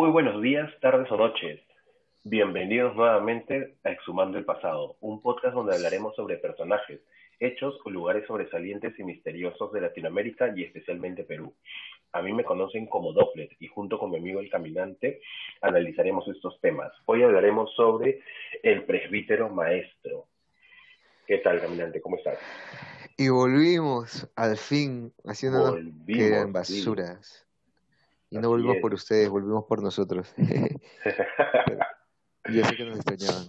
Muy buenos días, tardes o noches. Bienvenidos nuevamente a Exhumando el Pasado, un podcast donde hablaremos sobre personajes, hechos o lugares sobresalientes y misteriosos de Latinoamérica y especialmente Perú. A mí me conocen como Doppler y junto con mi amigo el caminante analizaremos estos temas. Hoy hablaremos sobre el presbítero maestro. ¿Qué tal, caminante? ¿Cómo estás? Y volvimos, al fin, haciendo que eran basuras. Y no volvimos por ustedes, volvimos por nosotros. Yo sé que nos extrañaban.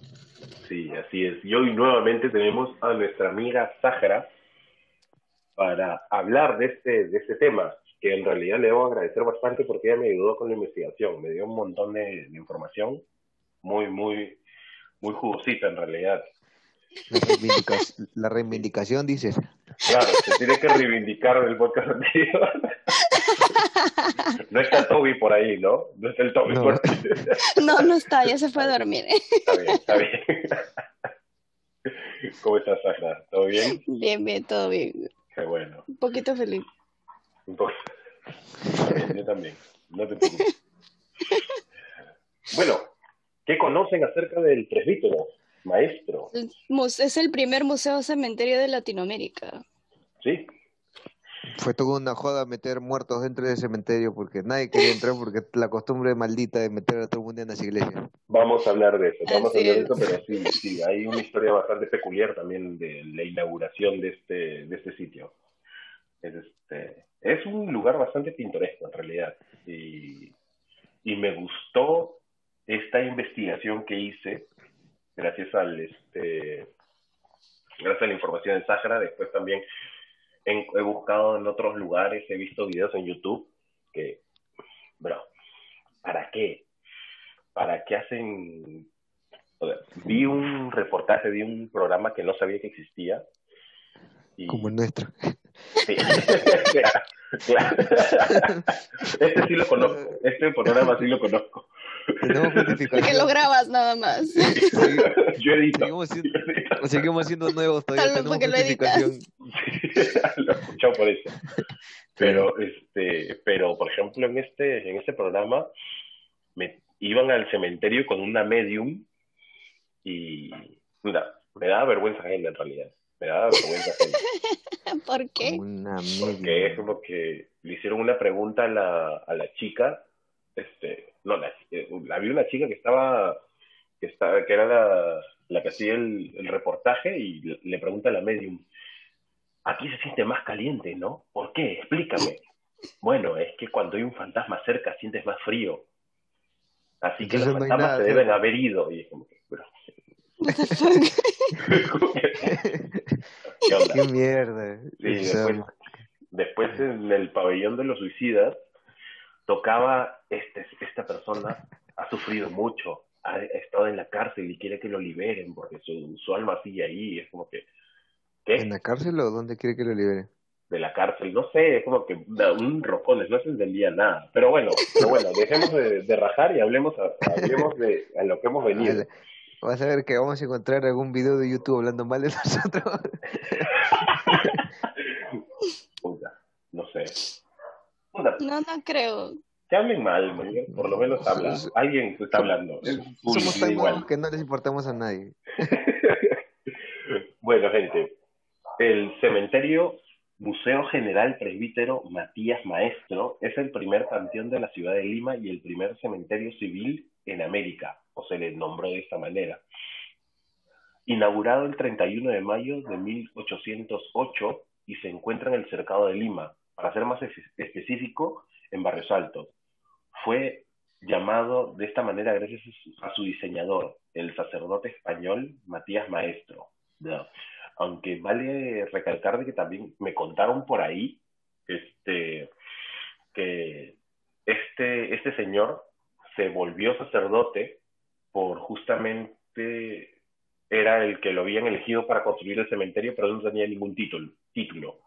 Sí, así es. Y hoy nuevamente tenemos a nuestra amiga Sahara para hablar de este, de este tema, que en realidad le debo agradecer bastante porque ella me ayudó con la investigación, me dio un montón de, de información muy, muy, muy jugosita en realidad. La, reivindicación, dices. Claro, se tiene que reivindicar el podcast anterior. No está Toby por ahí, ¿no? No está el Toby por ahí. No, no está, ya se fue a dormir. Está bien, está bien. ¿Cómo estás, Sahara? ¿Todo bien? Bien, bien, todo bien. Qué bueno. Un poquito feliz. Un poco. Yo también, no te preocupes. Bueno, ¿qué conocen acerca del presbítero? maestro. Es el primer museo cementerio de Latinoamérica. Sí. Fue toda una joda meter muertos dentro del cementerio porque nadie quería entrar porque la costumbre maldita de meter a todo el mundo en las iglesias. Vamos a hablar de eso, vamos a hablar de eso, pero sí, sí, hay una historia bastante peculiar también de la inauguración de este, de este sitio. Es, este, es un lugar bastante pintoresco en realidad y, y me gustó esta investigación que hice gracias al este gracias a la información de Sahara, después también he, buscado en otros lugares, he visto videos en YouTube que, bro, ¿para qué? ¿Para qué hacen? vi un reportaje, vi un programa que no sabía que existía. Como el nuestro. Sí. claro. Este sí lo conozco, este programa sí lo conozco. Porque lo grabas nada más. yo edito. Seguimos siendo, seguimos siendo nuevos todavía. Porque justificación. Lo, he escuchado por eso. Pero, este, pero, por ejemplo, en este, en este programa me iban al cementerio con una medium y mira, me daba vergüenza ajena en realidad. Me vergüenza. ¿Por qué? Porque es como que le hicieron una pregunta a la, a la chica, este, no, la, eh, había una chica que estaba, que estaba, que era la, la que hacía el, el, reportaje y le, pregunta a la medium, aquí se siente más caliente, ¿no? ¿Por qué? Explícame. Bueno, es que cuando hay un fantasma cerca sientes más frío. Así que los fantasmas se deben haber ido. Y es como que, ¿Qué, mierda. Sí, después, después en el pabellón de los suicidas tocaba, este, esta persona ha sufrido mucho, ha estado en la cárcel y quiere que lo liberen porque su, su alma sigue ahí, es como que... ¿qué? ¿En la cárcel o dónde quiere que lo liberen? De la cárcel, no sé, es como que un rocones, no se entendía nada. Pero bueno, pero bueno, dejemos de, rajar y hablemos, a, hablemos de a lo que hemos venido. Vas a ver que vamos a encontrar algún video de YouTube hablando mal de nosotros. Puta, no sé. No, no creo. Que hablen mal, por lo menos habla. Alguien está hablando. Somos tan igual. que no les importamos a nadie. bueno, gente. El cementerio Museo General Presbítero Matías Maestro es el primer panteón de la ciudad de Lima y el primer cementerio civil en América, o se le nombró de esta manera. Inaugurado el 31 de mayo de 1808 y se encuentra en el cercado de Lima, para ser más específico, en Barrios Altos. Fue llamado de esta manera gracias a su diseñador, el sacerdote español Matías Maestro. Aunque vale recalcar de que también me contaron por ahí este, que este, este señor se volvió sacerdote por justamente era el que lo habían elegido para construir el cementerio, pero no tenía ningún título. título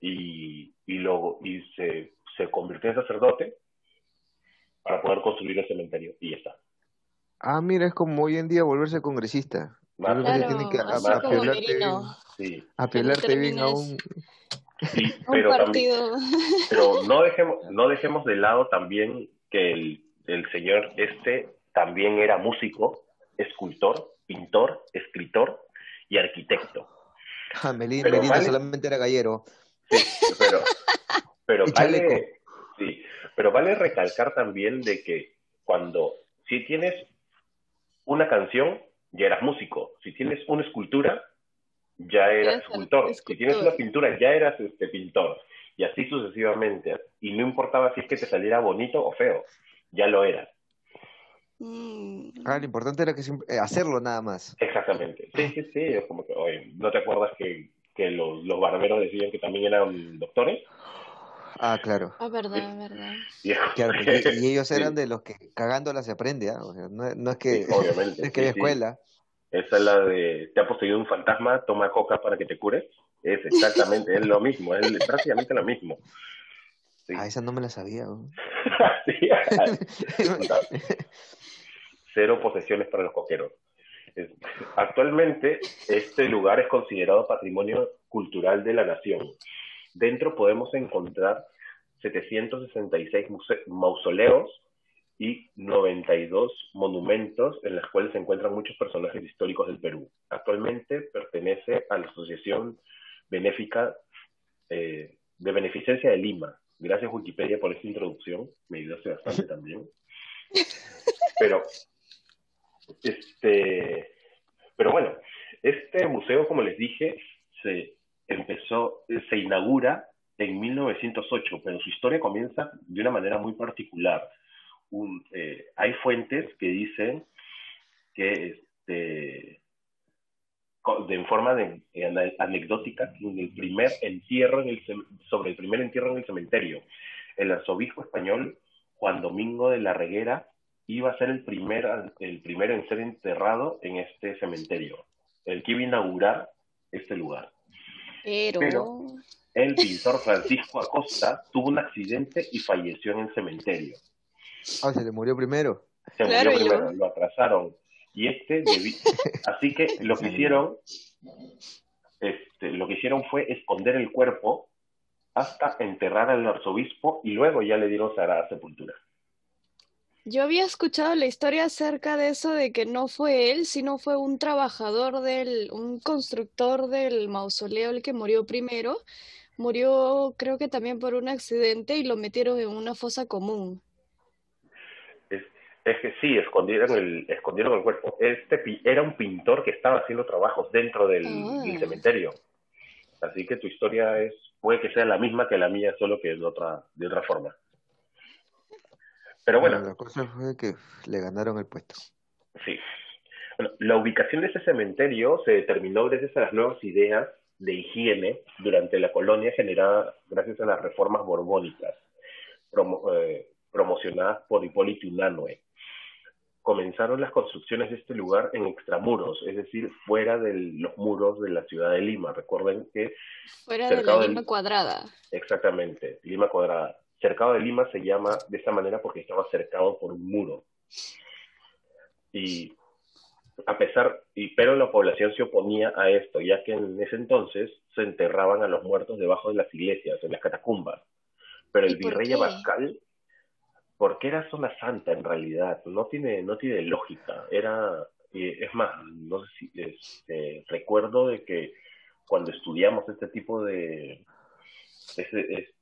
y, y, luego, y se, se convirtió en sacerdote para poder construir el cementerio y ya está. Ah, mira, es como hoy en día volverse congresista. Claro, tiene que apelarte bien, sí. apelarte bien a un... Sí, pero, partido. También, pero no dejemos, no dejemos de lado también que el, el señor este también era músico, escultor, pintor, escritor y arquitecto. Ah, Melina, solamente era gallero. Sí, pero, pero vale, sí, pero vale recalcar también de que cuando si tienes una canción, ya eras músico. Si tienes una escultura, ya eras escultor. Si tienes una pintura, ya eras este pintor. Y así sucesivamente. Y no importaba si es que te saliera bonito o feo, ya lo eras. Mm. Ah, lo importante era que eh, hacerlo nada más. Exactamente. Sí, sí, sí. Es como que, oye, ¿no te acuerdas que, que los, los barberos decían que también eran doctores? Ah, claro. Ah, verdad, verdad. Y, ellos eran de los que cagándola se aprende, ¿ah? no, es que, obviamente, es que hay escuela. Esa es la de, te ha poseído un fantasma, toma coca para que te cures. Es exactamente, es lo mismo, es prácticamente lo mismo. Ah, esa no me la sabía. Cero posesiones para los coqueros. Actualmente, este lugar es considerado patrimonio cultural de la nación. Dentro podemos encontrar 766 mausoleos y 92 monumentos en los cuales se encuentran muchos personajes históricos del Perú. Actualmente pertenece a la Asociación Benéfica eh, de Beneficencia de Lima. Gracias Wikipedia por esta introducción, me ayudaste bastante también. Pero, este, pero bueno, este museo, como les dije, se empezó, se inaugura en 1908, pero su historia comienza de una manera muy particular. Eh, hay fuentes que dicen que este, de, en forma de, anecdótica el primer entierro en el, sobre el primer entierro en el cementerio. El arzobispo español Juan Domingo de la Reguera iba a ser el, primer, el primero en ser enterrado en este cementerio, el que iba a inaugurar este lugar. Pero... el pintor Francisco Acosta tuvo un accidente y falleció en el cementerio. Ah, se le murió primero. Se murió primero, lo atrasaron. Y este, así que lo que hicieron, este, lo que hicieron fue esconder el cuerpo hasta enterrar al arzobispo y luego ya le dieron sagrada sepultura. Yo había escuchado la historia acerca de eso, de que no fue él, sino fue un trabajador del, un constructor del mausoleo el que murió primero. Murió, creo que también por un accidente y lo metieron en una fosa común. Es, que sí, escondieron el, escondieron el cuerpo. Este era un pintor que estaba haciendo trabajos dentro del, ah. cementerio. Así que tu historia es, puede que sea la misma que la mía, solo que de otra, de otra forma. Pero bueno. La cosa fue que le ganaron el puesto. Sí. Bueno, la ubicación de ese cementerio se determinó gracias a las nuevas ideas de higiene durante la colonia generada gracias a las reformas borbónicas eh, promocionadas por Hipólito Unanue. Comenzaron las construcciones de este lugar en extramuros, es decir, fuera de los muros de la ciudad de Lima. Recuerden que... Fuera de la Lima cuadrada. Exactamente, Lima cuadrada. Cercado de Lima se llama de esta manera porque estaba cercado por un muro. Y a pesar, y, pero la población se oponía a esto, ya que en ese entonces se enterraban a los muertos debajo de las iglesias, en las catacumbas. Pero el virrey Abascal, porque era zona santa en realidad, no tiene, no tiene lógica. Era, es más, no sé si este, recuerdo de que cuando estudiamos este tipo de, este,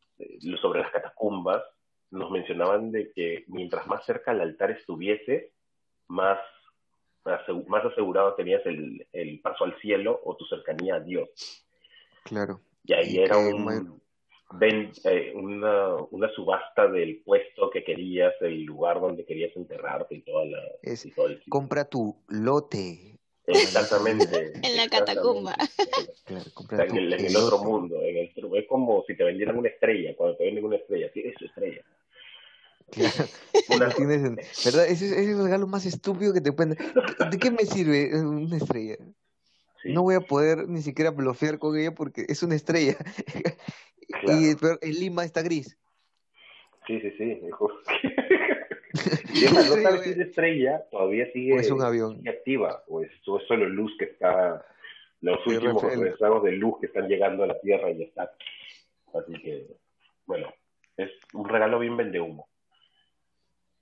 sobre las catacumbas, nos mencionaban de que mientras más cerca al altar estuviese, más, más asegurado tenías el, el paso al cielo o tu cercanía a Dios. Claro. Y ahí era un, eh, una, una, subasta del puesto que querías, del lugar donde querías enterrarte y toda la... compra tu lote Exactamente. en la catacumba. en, el, otro mundo. En el, es como si te vendieran una estrella, cuando te venden una estrella. Sí, es estrella. Una... ¿Verdad? Ese, es el regalo más estúpido que te pueden. ¿De qué me sirve una estrella? No voy a poder ni siquiera bloquear con ella porque es una estrella. y el Lima está gris. Sí, sí, sí. Y es no sabes si es estrella, todavía sigue, es un avión. activa, o es, solo luz que está, los últimos rezagos de luz que están llegando a la Tierra y está. Así que, bueno, es un regalo bien vende humo.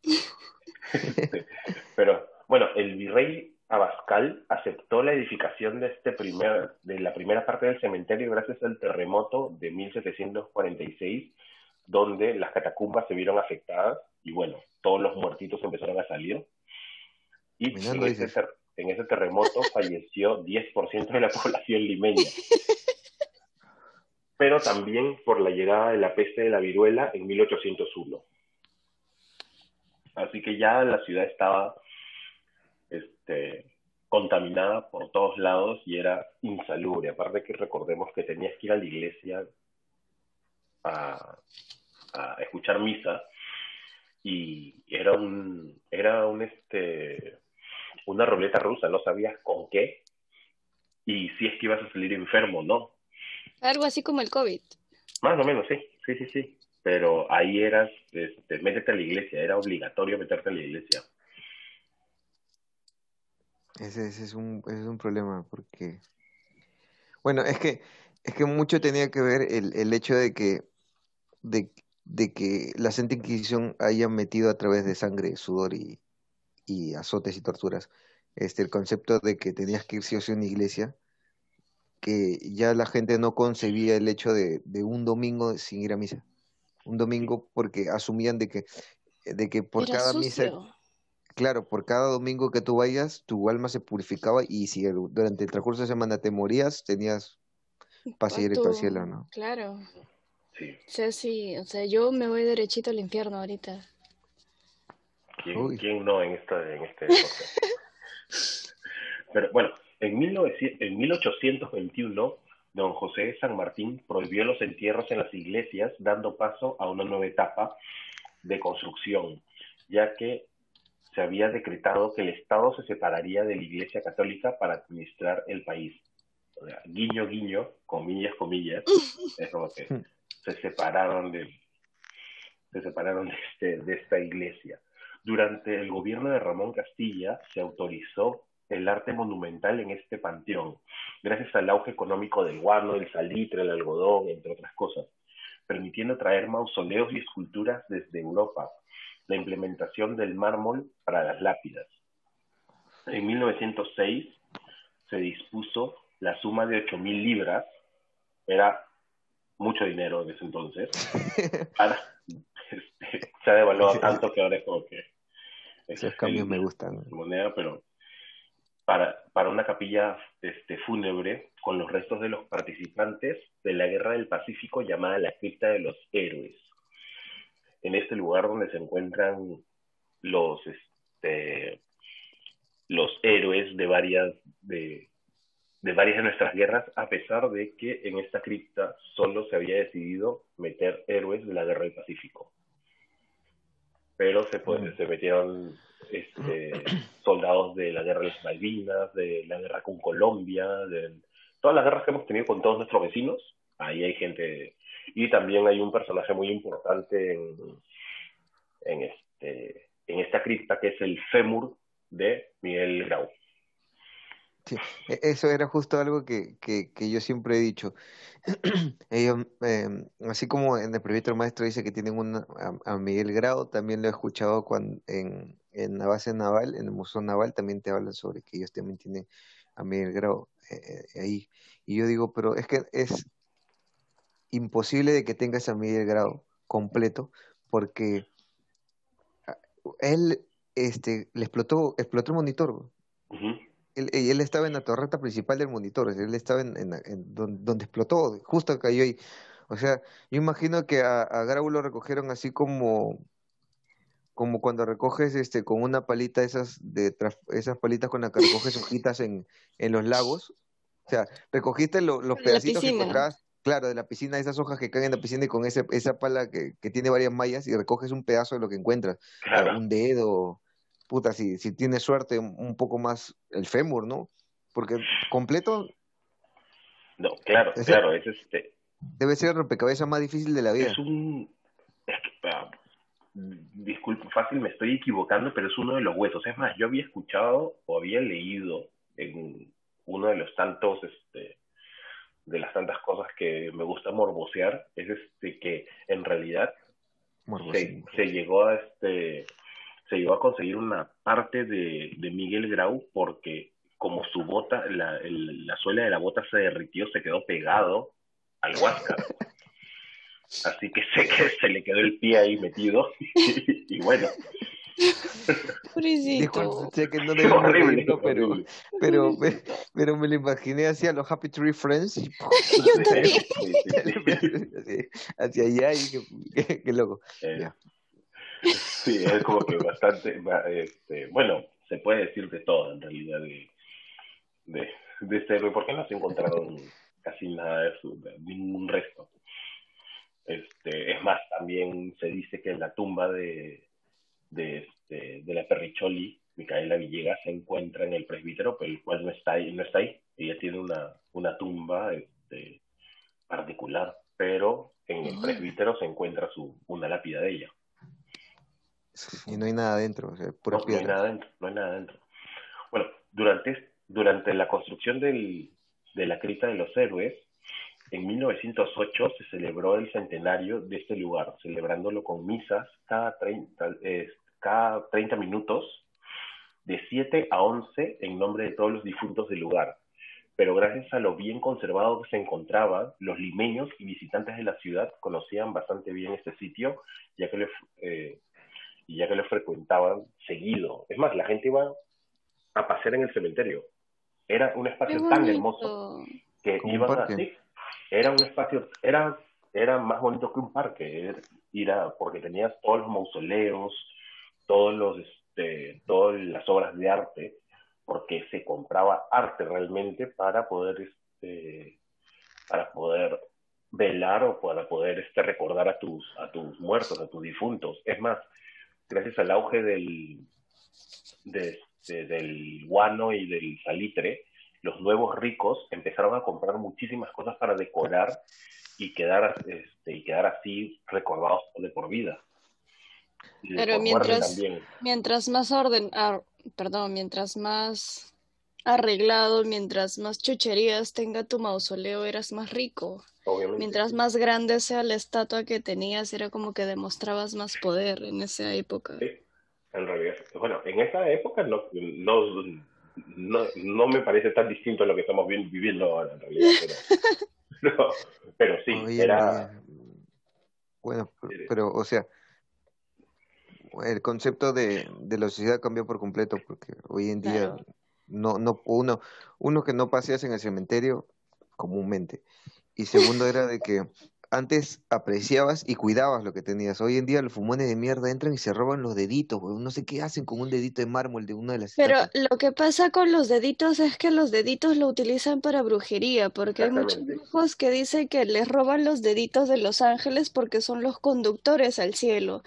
pero bueno, el virrey Abascal aceptó la edificación de este primer, de la primera parte del cementerio gracias al terremoto de 1746, donde las catacumbas se vieron afectadas y bueno, todos los muertitos empezaron a salir. Y en ese, en ese, terremoto falleció 10% de la población limeña. Pero también por la llegada de la peste de la viruela en 1801. Así que ya la ciudad estaba este, contaminada por todos lados y era insalubre. Aparte que recordemos que tenías que ir a la iglesia a, escuchar misa y era un era un este una ruleta rusa, no sabías con qué y si es que ibas a salir enfermo, ¿no? Algo así como el COVID. Más o menos, sí, sí, sí, sí. Pero ahí eras, este, métete a la iglesia, era obligatorio meterte a la iglesia. Ese, es, un, ese es un problema porque, bueno, es que, es que mucho tenía que ver el, el hecho de que, de, de que la Santa Inquisición haya metido a través de sangre, sudor y, y azotes y torturas, este, el concepto de que tenías que ir sí o sí a una iglesia, que ya la gente no concebía el hecho de, de un domingo sin ir a misa. Un domingo porque asumían de que, de que por cada misa claro, por cada domingo que tú vayas, tu alma se purificaba y si durante el transcurso de semana te morías, tenías pase directo al cielo, ¿no? Claro. Sí. O sea, sí, o sea, yo me voy derechito al infierno ahorita. ¿Quién, ¿quién no en, esta, en este Pero bueno, en, 1900, en 1821, don José San Martín prohibió los entierros en las iglesias, dando paso a una nueva etapa de construcción, ya que se había decretado que el Estado se separaría de la Iglesia Católica para administrar el país. O sea, guiño, guiño, comillas, comillas, es como que se separaron de, se separaron de, este, de esta iglesia. Durante el gobierno de Ramón Castilla se autorizó el arte monumental en este panteón, gracias al auge económico del guano, el salitre, el algodón, entre otras cosas, permitiendo traer mausoleos y esculturas desde Europa, la implementación del mármol para las lápidas. En 1906 se dispuso la suma de 8.000 libras, era mucho dinero en ese entonces, este, se ha devaluado tanto que ahora es como que... Esos cambios me gustan. Moneda, pero para, para una capilla este, fúnebre con los restos de los participantes de la Guerra del Pacífico llamada la Cripta de los Héroes en este lugar donde se encuentran los, este, los héroes de varias de, de varias de nuestras guerras, a pesar de que en esta cripta solo se había decidido meter héroes de la guerra del Pacífico. Pero se, mm. se metieron este, soldados de la guerra de las Malvinas, de la guerra con Colombia, de todas las guerras que hemos tenido con todos nuestros vecinos. Ahí hay gente y también hay un personaje muy importante en, en, este, en esta cripta que es el fémur de Miguel Grau. Sí, e, eso era justo algo que, que, yo siempre he dicho. Ellos, em, así como en el proyecto maestro dice que tienen una, a, Miguel Grau, también lo he escuchado cuando en, en la base naval, en el Museo Naval, también te hablan sobre que ellos también tienen a Miguel Grau eh, eh, ahí. Y yo digo, pero es que es, imposible de que tengas a Miguel Grado completo, porque ah, él este, le explotó, explotó el monitor. él, él, estaba en la torreta principal del monitor, él estaba en, en, donde, explotó, justo cayó ahí. O sea, yo imagino que a, a Grau lo recogieron así como como cuando recoges este con una palita esas de esas palitas con las que recoges hojitas en, en los lagos. O sea, recogiste los pedacitos que encontrabas claro, de la piscina, esas hojas que caen en la piscina y con ese, esa pala que, tiene varias mallas y recoges un pedazo de lo que encuentras. Un dedo, puta, si, si tienes suerte, un poco más el fémur, ¿no? Porque completo. No, claro, claro, es este. Debe ser el rompecabezas más difícil de la vida. Es un. Ah, disculpe, fácil, me estoy equivocando, pero es uno de los huesos. Es más, yo había escuchado o había leído en uno de los tantos este, de las tantas cosas que me gusta morbosear es este que en realidad se, llegó a este se llegó a conseguir una parte de, de Miguel Grau porque como su bota, la, la suela de la bota se derritió, se quedó pegado al Huáscar. Así que sé que se le quedó el pie ahí metido y, bueno. Disculpe, sé que no pero, pero, me, pero me lo imaginé hacia los Happy Tree Friends. Yo también. hacia allá y qué, qué, loco. Eh, sí, es como que bastante, este, bueno, se puede decir de todo en realidad de, de, de este héroe, porque no se encontraron casi nada de, su, de ningún resto. Este, es más, también se dice que en la tumba de, de, este, de la Perricholi, Micaela Villegas, se encuentra en el presbítero, pero el cual no está ahí. No está ahí. Ella tiene una, una tumba este, particular, pero en el presbítero se encuentra su, una lápida de ella. Y no hay nada adentro, o sea, no, no, hay nada adentro, no hay nada adentro. Bueno, durante, durante la construcción del, de la cripta de los héroes, en 1908 se celebró el centenario de este lugar, celebrándolo con misas cada 30, eh, cada 30 minutos, de 7 a 11 en nombre de todos los difuntos del lugar. Pero gracias a lo bien conservado que se encontraba, los limeños y visitantes de la ciudad conocían bastante bien este sitio, ya que le, eh, ya que lo frecuentaban seguido. Es más, la gente iba a pasear en el cementerio. Era un espacio tan hermoso que iban a, era un espacio, era, era más bonito que un parque, ir porque tenías todos los mausoleos, todos los, este, todas las obras de arte, porque se compraba arte realmente para poder, este, para poder velar o para poder este, recordar a tus, a tus muertos, a tus difuntos. Es más, gracias al auge del, de, este, del guano y del salitre, los nuevos ricos empezaron a comprar muchísimas cosas para decorar y quedar, este, y quedar así recordados de por vida. Pero mientras, mientras más orden, ah, perdón, mientras más arreglado, mientras más chucherías tenga tu mausoleo, eras más rico. Mientras más grande sea la estatua que tenías, era como que demostrabas más poder en esa época. Sí, en realidad. Bueno, en esa época no, no no, no me parece tan distinto a lo que estamos viviendo ahora, en realidad. Pero, pero, sí, era... Bueno, pero, o sea, el concepto de, de la sociedad cambió por completo, porque hoy en día no, no, uno, uno que no paseas en el cementerio comúnmente, y segundo era de que antes apreciabas y cuidabas lo que tenías. Hoy en día los fumones de mierda entran y se roban los deditos, No sé qué hacen con un dedito de mármol de una de las Pero lo que pasa con los deditos es que los deditos lo utilizan para brujería, porque hay muchos hijos que dicen que les roban los deditos de los ángeles porque son los conductores al cielo.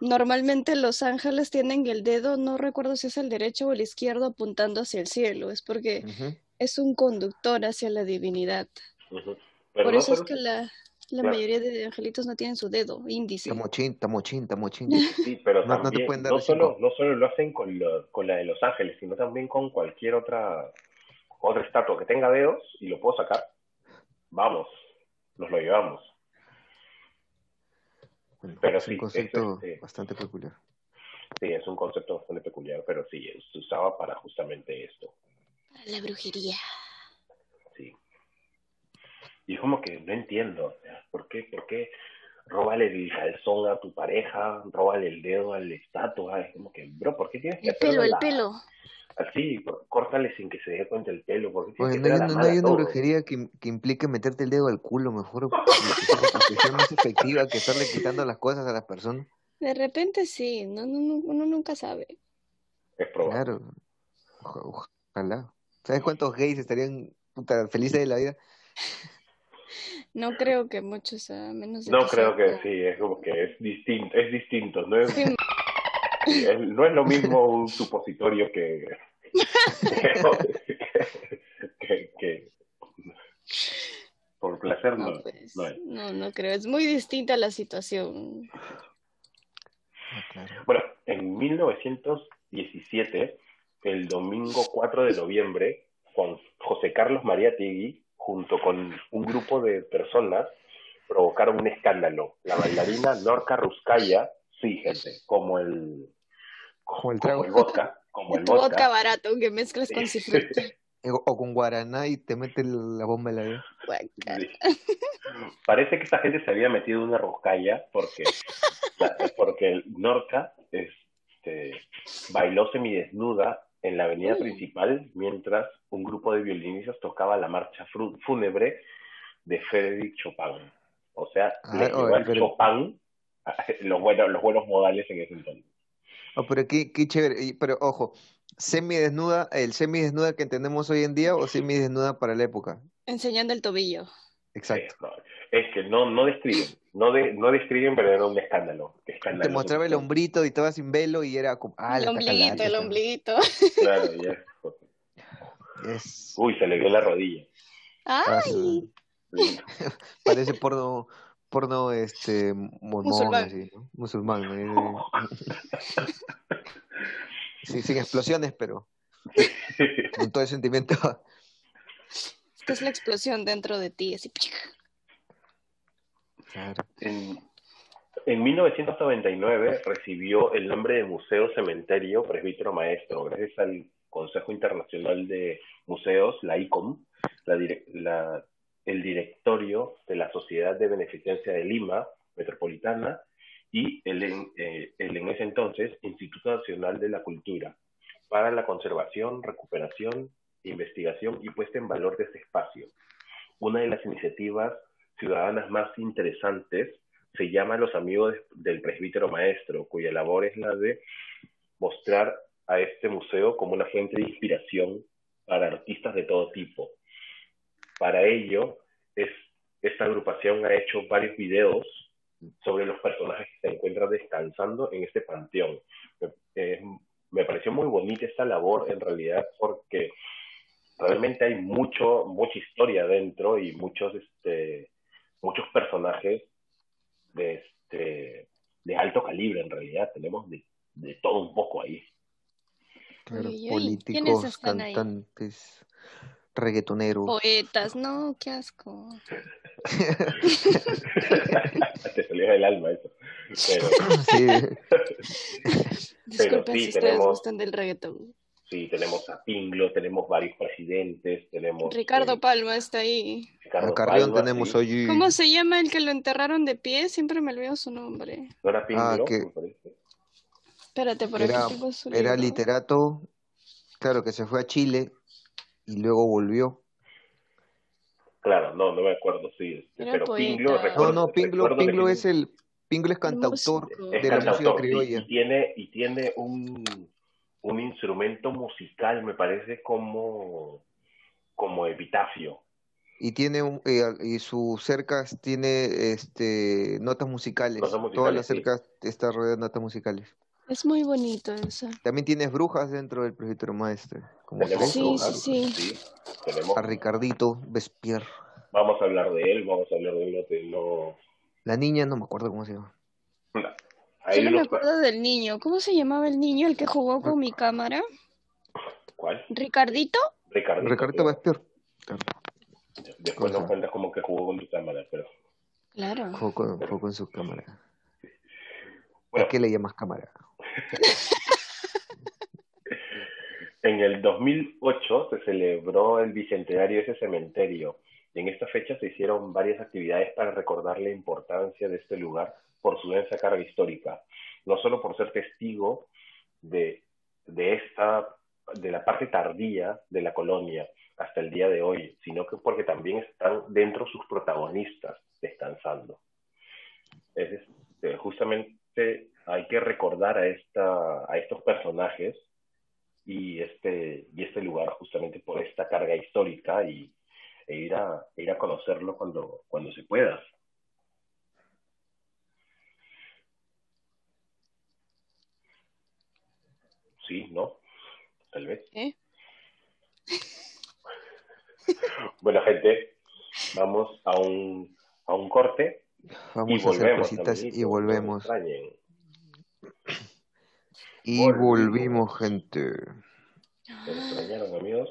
Normalmente los ángeles tienen el dedo, no recuerdo si es el derecho o el izquierdo, apuntando hacia el cielo. Es porque es un conductor hacia la divinidad. Por eso es que la la mayoría de angelitos no tienen su dedo índice. Tamochín, tamochín, tamochín. Sí, pero no, también, no, solo, no solo lo hacen con, con la de los ángeles, sino también con cualquier otra, otra estatua que tenga dedos y lo puedo sacar. Vamos, nos lo llevamos. pero es un concepto este, bastante peculiar. Sí, es un concepto bastante peculiar, pero sí, se usaba para justamente esto. La brujería. Y es como que no entiendo, ¿por qué? ¿Por qué róbale el calzón a tu pareja, róbale el dedo al estatua? Es como que, bro, ¿por qué tienes que El pelo, el pelo. Así, córtale sin que se dé cuenta el pelo. Porque pues no, hay, no hay una brujería que, que, implique meterte el dedo al culo, mejor que más efectiva que estarle quitando las cosas a las personas. De repente sí, no, no, uno nunca sabe. Es probable. Claro, ojalá. ¿Sabes cuántos gays estarían puta, felices de la vida? No creo que muchos, a menos No creo que sí, es como que es distinto, es distinto, no es, no. Es lo mismo un supositorio que, que, por placer no, pues, no, no, creo, es muy distinta la situación. Ah, bueno, en 1917, el domingo 4 de noviembre, Juan José Carlos María Tigui junto con un grupo de personas, provocaron un escándalo. La bailarina Norca Ruskaya, sí, gente, como el, como el trago. Como el vodka. Como el vodka. vodka barato que mezclas con cifrute. O con guaraná y te mete la bomba en la vida. Sí. Parece que esta gente se había metido en una roscalla porque, porque Norca este, bailó semidesnuda en la avenida Mm. principal mientras un grupo de violinistas tocaba la marcha fúnebre de Frédéric Chopin. O sea, Ah, le al pero- Chopin los buenos, los buenos modales en ese entonces. Oh, pero qué, qué chévere. Pero ojo, semidesnuda, el semidesnuda que entendemos hoy en día o semidesnuda para la época. Enseñando el tobillo. Exacto. Eh, no, es que no, no describen, no, de, no describen, pero era un escándalo. Te escándalo mostraba el hombrito y estaba sin velo y era como, ah, el ombliguito, el ombliguito. Claro, ya. Es, Uy, se le vio la rodilla. ¡Ay! Parece porno, porno este mormón, Musulmán. así, ¿no? Musulmán. ¿no? Sí, sin explosiones, pero con todo el sentimiento. Esta es la explosión dentro de ti. Así. Claro. En, en 1999 recibió el nombre de Museo Cementerio Presbítero Maestro, gracias al Consejo Internacional de Museos, la ICOM, el directorio de la Sociedad de Beneficencia de Lima Metropolitana y el, eh, el en ese entonces Instituto Nacional de la Cultura para la conservación, recuperación, investigación y puesta en valor de este espacio. Una de las iniciativas ciudadanas más interesantes se llama Los Amigos del Presbítero Maestro, cuya labor es la de mostrar a este museo como una fuente de inspiración para artistas de todo tipo. Para ello, es, esta agrupación ha hecho varios videos sobre los personajes que se encuentran descansando en este panteón. Eh, me pareció muy bonita esta labor en realidad porque realmente hay mucho, mucha historia dentro y muchos, este, muchos personajes de, este, de alto calibre en realidad. Tenemos de, de todo un poco ahí. Claro, Uy, uy, ¿quiénes políticos, están ahí? cantantes, reggaetoneros. Poetas, no, qué asco. Te salió del alma eso. Pero Sí, Disculpen sí, si ustedes tenemos- gustan del reggaetón. sí, tenemos a Pinglo, tenemos varios presidentes, tenemos... Ricardo eh, Palma está ahí. Ricardo Palma, tenemos sí. hoy. ¿Cómo se llama el que lo enterraron de pie? Siempre me olvido su nombre. ¿No era Pinglo? Ah, que- me parece? Espérate, por Era, aquí tengo su era libro. literato, claro, que se fue a Chile y luego volvió. Claro, no, no me acuerdo, sí. este, Era pero poeta. Pinglo, No, No, recuerdo, no, Pinglo, recuerdo que Pinglo es el, Pinglo es cantautor es de la música criolla. y tiene, y tiene un, un instrumento musical, me parece, como, como epitafio. Y tiene un, eh, y sus cercas tiene este notas musicales. Notas Todas las sí. cercas están rodeadas de notas musicales. Es muy bonito eso. También tienes brujas dentro del presbítero maestro, como Tenemos Sí, brujas, sí, sí, tenemos, a Ricardito Bespier. vamos a hablar de él, vamos a hablar de él, no te- no, La niña, no me acuerdo cómo se llama. no. Hay Solo me acuerdo del niño. ¿Cómo se llamaba el niño el que jugó con mi cámara? ¿Cuál? ¿Ricardito? Ricardo. Ricardito Bespier. Después nos cuentas como que jugó con tu cámara, pero... Claro. Jugó con, jugó con su cámara. Bueno, ¿A qué le llamas cámara? En el 2008 se celebró el bicentenario de ese cementerio en esta fecha se hicieron varias actividades para recordar la importancia de este lugar por su densa carga histórica, no solo por ser testigo de, de esta de la parte tardía de la colonia hasta el día de hoy, sino que porque también están dentro sus protagonistas descansando. Es, este, justamente hay que recordar a esta a estos personajes y este, y este lugar justamente por esta carga histórica y, e ir a, e ir a conocerlo cuando, cuando se pueda. Sí, ¿no? Tal vez. ¿Eh? Bueno, gente, vamos a un, a un corte Vamos y a hacer cositas y volvemos. Y Volvimos. volvimos, gente. ¿Se me extrañaron, amigos?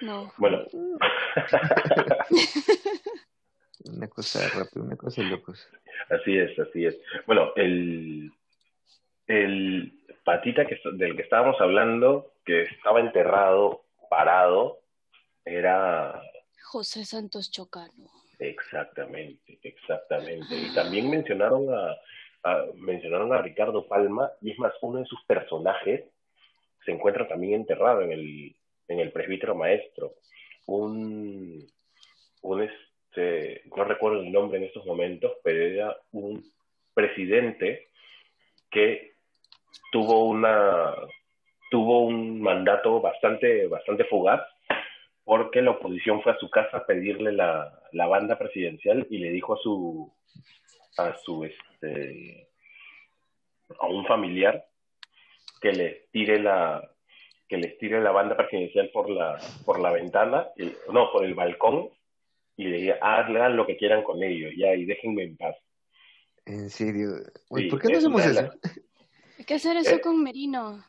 No. Bueno, Una cosa rápida, una cosa de locos. Así es, así es. Bueno, el, el Patita, que, del que estábamos hablando, que estaba enterrado, parado, era... José Santos Chocano. Exactamente, exactamente. Y también mencionaron a, mencionaron a Ricardo Palma, y es más, uno de sus personajes se encuentra también enterrado en el, en el presbítero maestro. Un, un este, no recuerdo el nombre en estos momentos, pero era un presidente que tuvo una tuvo un mandato bastante bastante fugaz porque la oposición fue a su casa a pedirle la, la banda presidencial y le dijo a su a su este a un familiar que le tire la que les tire la banda presidencial por la por la ventana y, no por el balcón y le diga hagan lo que quieran con ellos ya y déjenme en paz en serio ¿por qué no hacemos eso? hay que hacer eso eh, con Merino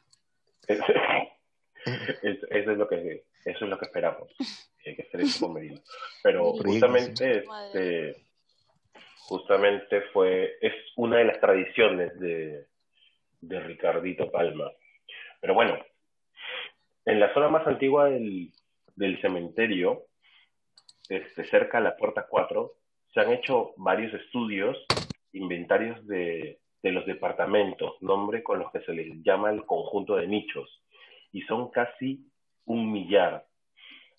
eso es lo que eso es lo que esperamos. Hay que hacer eso con Merino. Pero justamente, este, justamente fue, es una de las tradiciones de, de Ricardito Palma. Pero bueno, en la zona más antigua del, del cementerio, este, cerca a la puerta 4, se han hecho varios estudios, inventarios de, de los departamentos, nombre con los que se les llama el conjunto de nichos, y son casi un millar,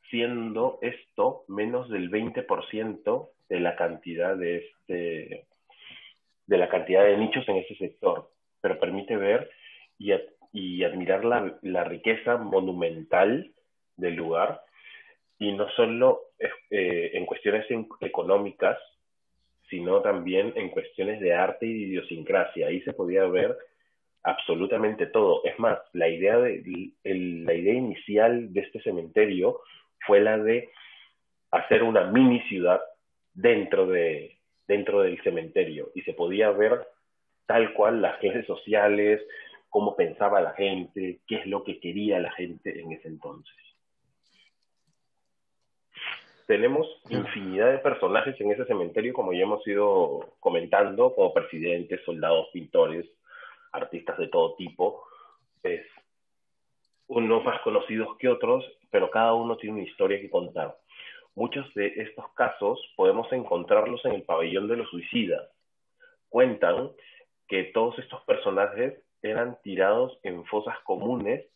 siendo esto menos del 20% de la cantidad de este de la cantidad de nichos en ese sector, pero permite ver y, y admirar la, la, riqueza monumental del lugar y no solo eh, en cuestiones económicas, sino también en cuestiones de arte y de idiosincrasia. Ahí se podía ver absolutamente todo. Es más, la idea, de, la idea inicial de este cementerio fue la de hacer una mini ciudad dentro, de, dentro del cementerio y se podía ver tal cual las redes sociales, cómo pensaba la gente, qué es lo que quería la gente en ese entonces. Tenemos infinidad de personajes en ese cementerio, como ya hemos ido comentando, como presidentes, soldados, pintores, artistas de todo tipo, unos más conocidos que otros, pero cada uno tiene una historia que contar. Muchos de estos casos podemos encontrarlos en el pabellón de los suicidas. Cuentan que todos estos personajes eran tirados en fosas comunes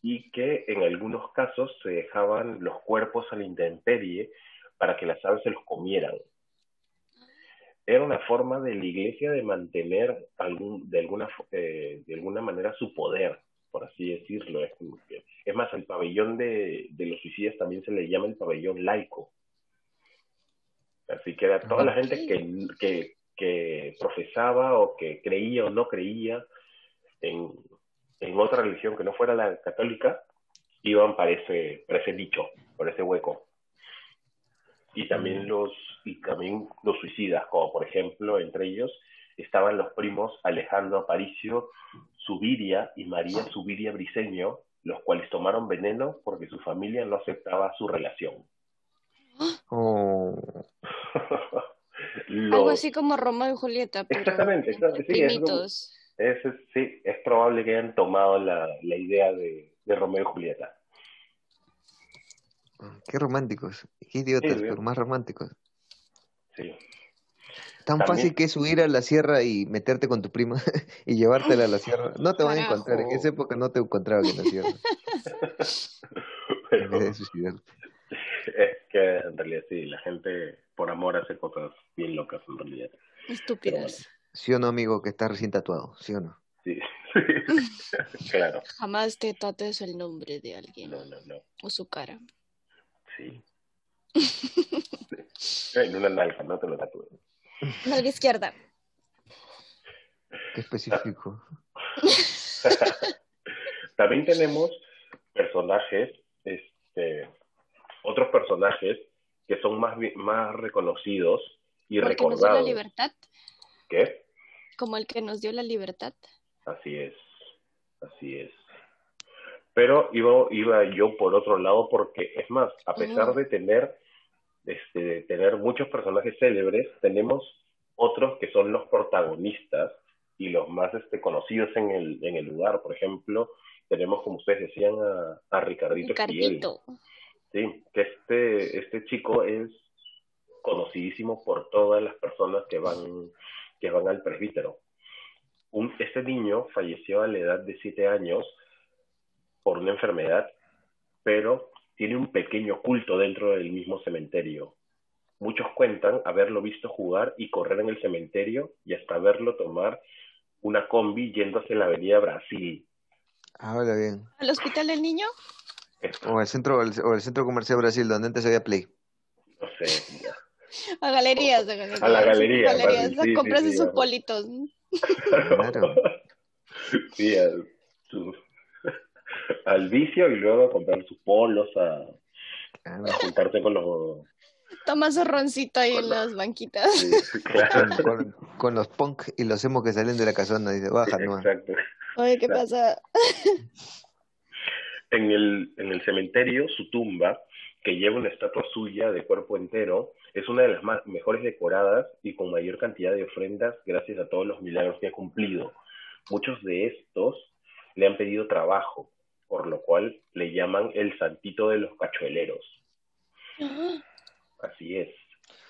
y que en algunos casos se dejaban los cuerpos a la intemperie para que las aves se los comieran era una forma de la iglesia de mantener algún, de, alguna, eh, de alguna manera su poder, por así decirlo. Es, es más, el pabellón de, de, los suicidas también se le llama el pabellón laico. Así que era toda la gente que, que, que, profesaba o que creía o no creía en, en, otra religión que no fuera la católica, iban para ese, para ese nicho, por ese hueco y también los y también los suicidas, como por ejemplo entre ellos estaban los primos Alejandro Aparicio Subiria y María Subiria Briseño, los cuales tomaron veneno porque su familia no aceptaba su relación. Oh. Algo así como Romeo y Julieta. Pero Exactamente, sí, es, sí, es probable que hayan tomado la, la idea de, de Romeo y Julieta. Qué románticos, qué idiotas, pero más románticos. Sí. Tan fácil que subir a la sierra y meterte con tu prima y llevártela a la sierra. No te van a encontrar, en esa época no te encontraban en la sierra. Es que en realidad sí, la gente por amor hace cosas bien locas en realidad. Estúpidas. ¿Sí o no, amigo, que está recién tatuado? ¿Sí o no? Sí, claro. Jamás te tates el nombre de alguien. No, no, no. O su cara. Sí. en una nalga, no te lo tatúes. Nalga izquierda. Qué específico. También tenemos personajes, este, otros personajes que son más, más reconocidos y ¿Como recordados. El que nos dio la libertad? ¿Qué? Como el que nos dio la libertad. Así es, así es pero iba, iba yo por otro lado porque es más, a pesar de tener, este, de tener muchos personajes célebres, tenemos otros que son los protagonistas y los más este, conocidos en el, en el lugar. Por ejemplo, tenemos, como ustedes decían, a, a Ricardito, Ricardito. Sí, que este, este chico es conocidísimo por todas las personas que van, que van al presbítero. Un, este niño falleció a la edad de siete años por una enfermedad, pero tiene un pequeño culto dentro del mismo cementerio. Muchos cuentan haberlo visto jugar y correr en el cementerio y hasta verlo tomar una combi yéndose en la avenida Brasil. Ahora bien. ¿Al hospital del niño? O el centro, o el, centro comercial Brasil, donde antes había Play. No sé, ya. A galerías, a galerías. A la galería. A galerías, sí, sí, comprarse sí, sus politos. Claro. Sí, al, su- al vicio y luego a comprar sus polos, a, Claro. a juntarse con los... Toma su roncito ahí en las banquitas. sí, claro, Con, con, con los punk y los emos que salen de la casona. Dice, baja, no. exacto. Oye, ¿qué pasa? En el, en el cementerio, su tumba, que lleva una estatua suya de cuerpo entero, es una de las más, mejores decoradas y con mayor cantidad de ofrendas gracias a todos los milagros que ha cumplido. Muchos de estos le han pedido trabajo, por lo cual le llaman el santito de los cachueleros. Así es.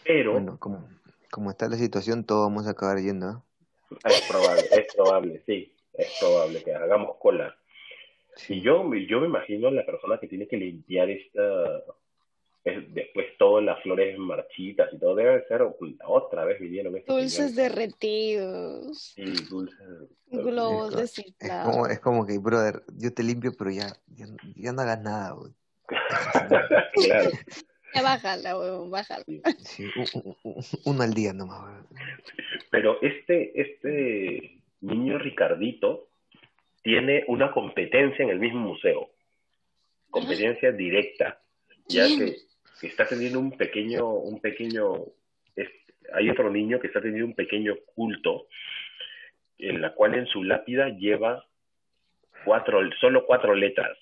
Pero Bueno, como, como está la situación, todos vamos a acabar yendo. ¿ah? es probable, es probable, sí, es probable que hagamos cola. Y yo, me- yo me imagino la persona que tiene que limpiar esta, es- después todas las flores marchitas y todo, debe ser, otra vez vinieron estos Dulces derretidos. Sí, dulces. Globos Es de Es cifra. como, es como que, brother, yo te limpio, pero ya, ya, ya no hagas nada, güey. claro. Ya bájala, weón, bájala. Sí, uno al día nomás, güey. Pero este, este niño Ricardito tiene una competencia en el mismo museo. Competencia directa, ya que está teniendo un pequeño, un pequeño, es- hay otro niño que está teniendo un pequeño culto, en la cual en su lápida lleva cuatro, solo cuatro letras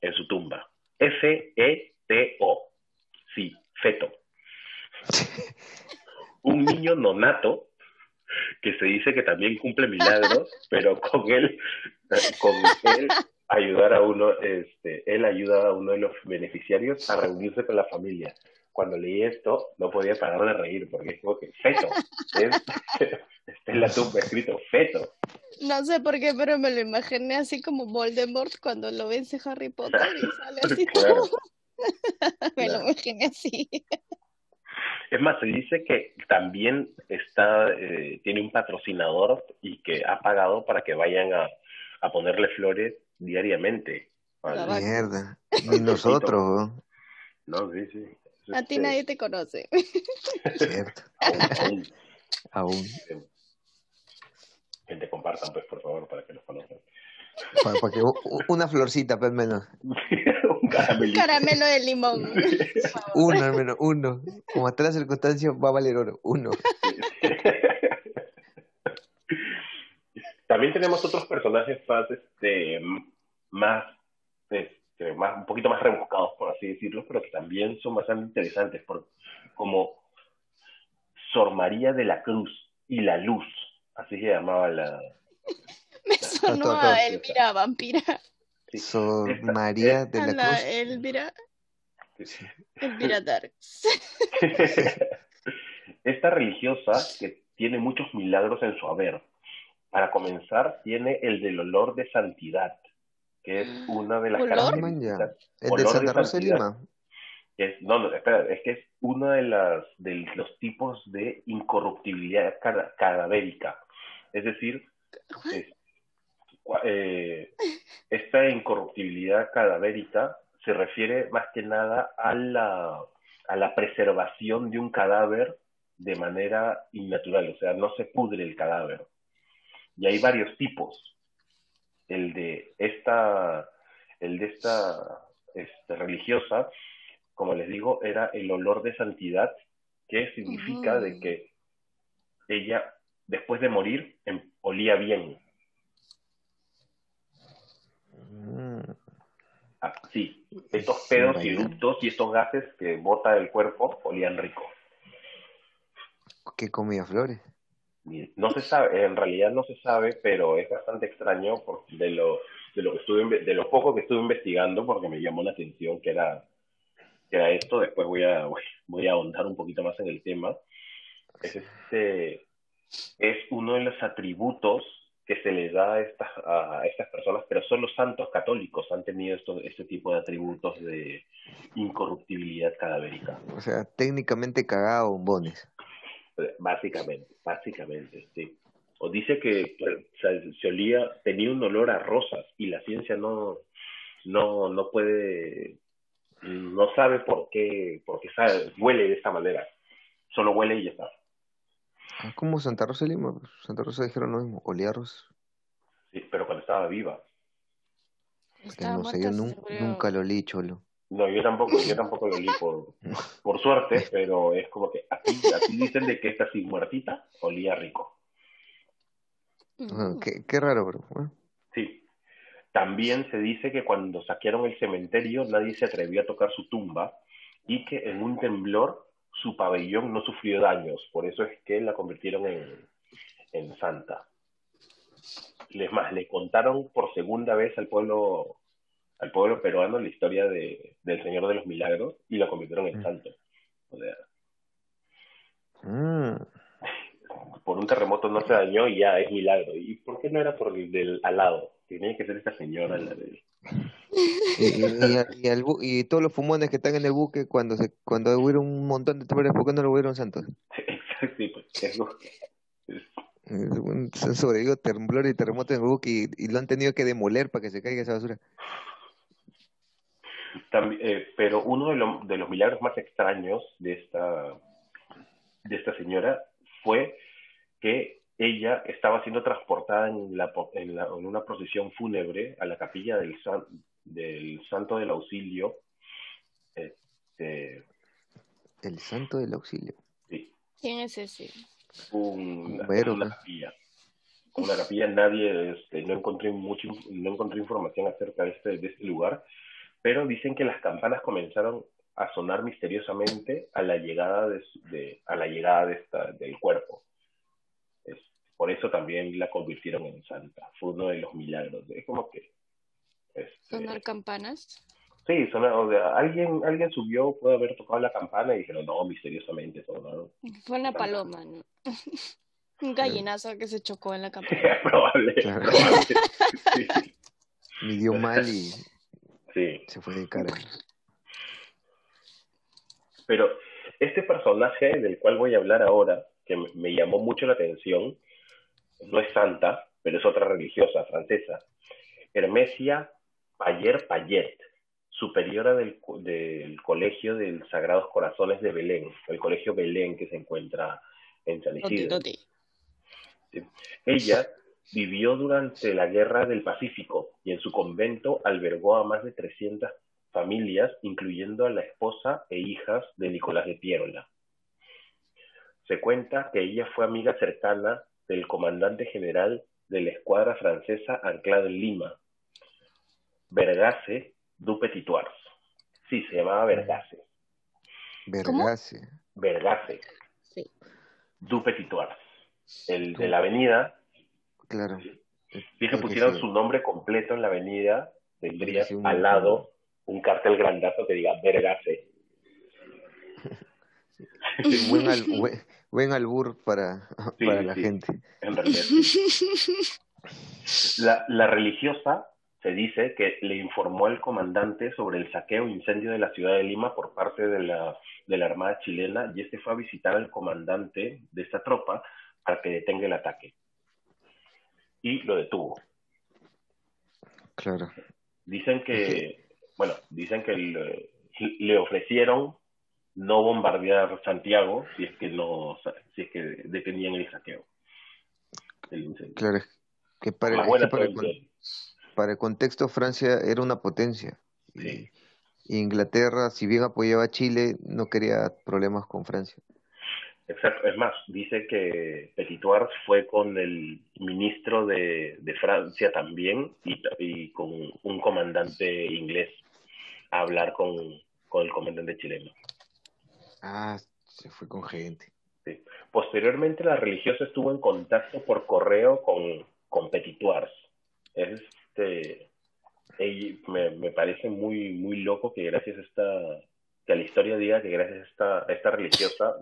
en su tumba. F-E-T-O. Sí, feto. Un niño nonato que se dice que también cumple milagros, pero con él, con él ayudar a uno, este, él ayuda a uno de los beneficiarios a reunirse con la familia. Cuando leí esto, no podía parar de reír, porque es como que feto, es, está en la tumba escrito feto. No sé por qué, pero me lo imaginé así como Voldemort cuando lo vence Harry Potter y sale así Claro. todo. Me lo imaginé así. Es más, se dice que también está, eh, tiene un patrocinador y que ha pagado para que vayan a, a ponerle flores diariamente. Mierda. Ni nosotros, no, sí, sí. A ti nadie te conoce. Cierto. aún- aún. Aún. Que te compartan, pues, por favor, para que los conozcan. Para, para que una florcita, pues, menos. un caramelito. Caramelo de limón. Uno, al menos, uno. Como está la circunstancia, va a valer oro. Uno. También tenemos otros personajes más, este, más, este, más, un poquito más rebuscados, por así decirlo, pero que también son bastante interesantes, por, como Sor María de la Cruz y la Luz, así se llamaba la... Me sonó todo, a. Elvira Vampira. sí. Sor Esta- María de la Cruz. Elvira. Elvira Darks. Esta religiosa que tiene muchos milagros en su haber. Para comenzar, tiene el del olor de santidad, que es una de las características. El de Olor de Santa Rosa de santidad. Lima. es, no, no, espera, es que es uno de, las, de los tipos de incorruptibilidad cada- cadavérica. Es decir, es- eh, esta incorruptibilidad cadavérica se refiere más que nada a la, a la preservación de un cadáver de manera innatural, o sea, no se pudre el cadáver. Y hay varios tipos. El de esta, el de esta este, religiosa, como les digo, era el olor de santidad, que significa de que ella, después de morir, em- olía bien. Mm. Ah, sí, estos pedos y eructos y estos gases que bota el cuerpo olían rico. ¿Qué comía flores? No se sabe, en realidad no se sabe, pero es bastante extraño de lo de lo que estuve de lo poco que estuve investigando porque me llamó la atención que era que era esto. Después voy a voy a ahondar un poquito más en el tema. Es este es uno de los atributos que se les da a estas, a estas personas, pero solo santos católicos han tenido esto, este tipo de atributos de incorruptibilidad cadavérica. O sea, técnicamente cagado bombones. Básicamente, básicamente, sí. O dice que se olía, tenía un olor a rosas y la ciencia no, no, no puede, no sabe por qué, porque sabe, huele de esta manera. Solo huele y ya está. Ah, como Santa Rosa de Lima. Pues, Santa Rosa dijeron lo mismo, olía a rosas. Sí, pero cuando estaba viva. no sé, yo nunca lo olí, cholo. No, yo tampoco, yo tampoco lo olí por, por suerte, pero es como que aquí, dicen de que esta así muertita olía rico. Ah, qué, qué raro, bro. Sí. También se dice que cuando saquearon el cementerio nadie se atrevió a tocar su tumba y que en un temblor su pabellón no sufrió daños, por eso es que la convirtieron en, en santa. Es más, le contaron por segunda vez al pueblo al pueblo peruano la historia de, del Señor de los Milagros y lo convirtieron en mm. santo. O sea, mm. por un terremoto no se dañó y ya es milagro. ¿Y por qué no era por el del al lado? Tenía que ser esta señora la de... Y, y, y, todos los fumones que están en el buque cuando se cuando hubo un montón de temblores, ¿por qué no lo hubieron santos? sí, pues eso. Se sobrevivió temblor y terremoto en el buque y, y, lo han tenido que demoler para que se caiga esa basura. Eh, pero uno de, de, los milagros más extraños de esta, de esta señora fue que ella estaba siendo transportada en, la, en, la, en una procesión fúnebre a la capilla del, del Santo del Auxilio. Este, el Santo del Auxilio. Sí. ¿Quién es ese? una capilla. Una capilla, nadie, este, no encontré mucho, no encontré información acerca de este, de este lugar, pero dicen que las campanas comenzaron a sonar misteriosamente a la llegada de, a la llegada de esta, del cuerpo. Es, por eso también la convirtieron en santa. Fue uno de los milagros. Es como que este, sonar campanas. Sí, sonar, o sea, alguien alguien subió, puede haber tocado la campana y dijeron no, misteriosamente sonaron. Fue una paloma, ¿no? Un gallinazo que se chocó en la campana. probable, probable. Me dio mal y Sí. Se fue de cara. Pero este personaje del cual voy a hablar ahora, que me llamó mucho la atención, no es santa, pero es otra religiosa francesa. Hermesia Payer Payet, superiora del, del Colegio de Sagrados Corazones de Belén, el Colegio Belén que se encuentra en San Isidro. Ella Vivió durante la Guerra del Pacífico y en su convento albergó a más de 300 familias, incluyendo a la esposa e hijas de Nicolás de Piérola. Se cuenta que ella fue amiga cercana del comandante general de la escuadra francesa anclada en Lima, Vergace du Petitoires. Sí, se llamaba Vergace. Vergace. Vergace. Sí. Du Petitoires. El de la avenida Claro. Si se pusieron su nombre completo en la avenida, tendrías al lado un cartel grandazo que diga Vergase. buen, buen, albur para, para la gente. En realidad. La, la religiosa se dice que le informó al comandante sobre el saqueo e incendio de la ciudad de Lima por parte de la, de la Armada chilena y este fue a visitar al comandante de esta tropa para que detenga el ataque y lo detuvo. Claro. Dicen que, bueno, dicen que le, ofrecieron no bombardear Santiago si es que no, si es que detenían el saqueo. claro, que para, para, el, contexto Francia era una potencia. Sí. Inglaterra, si bien apoyaba a Chile, no quería problemas con Francia. Exacto, es más, dice que Petitoires fue con el ministro de, Francia también y, con un comandante inglés a hablar con, el comandante chileno. Ah, se fue con gente. Posteriormente, la religiosa estuvo en contacto por correo con, con Este, me, me, parece muy, muy loco que gracias a esta, que la historia diga que gracias a esta, esta religiosa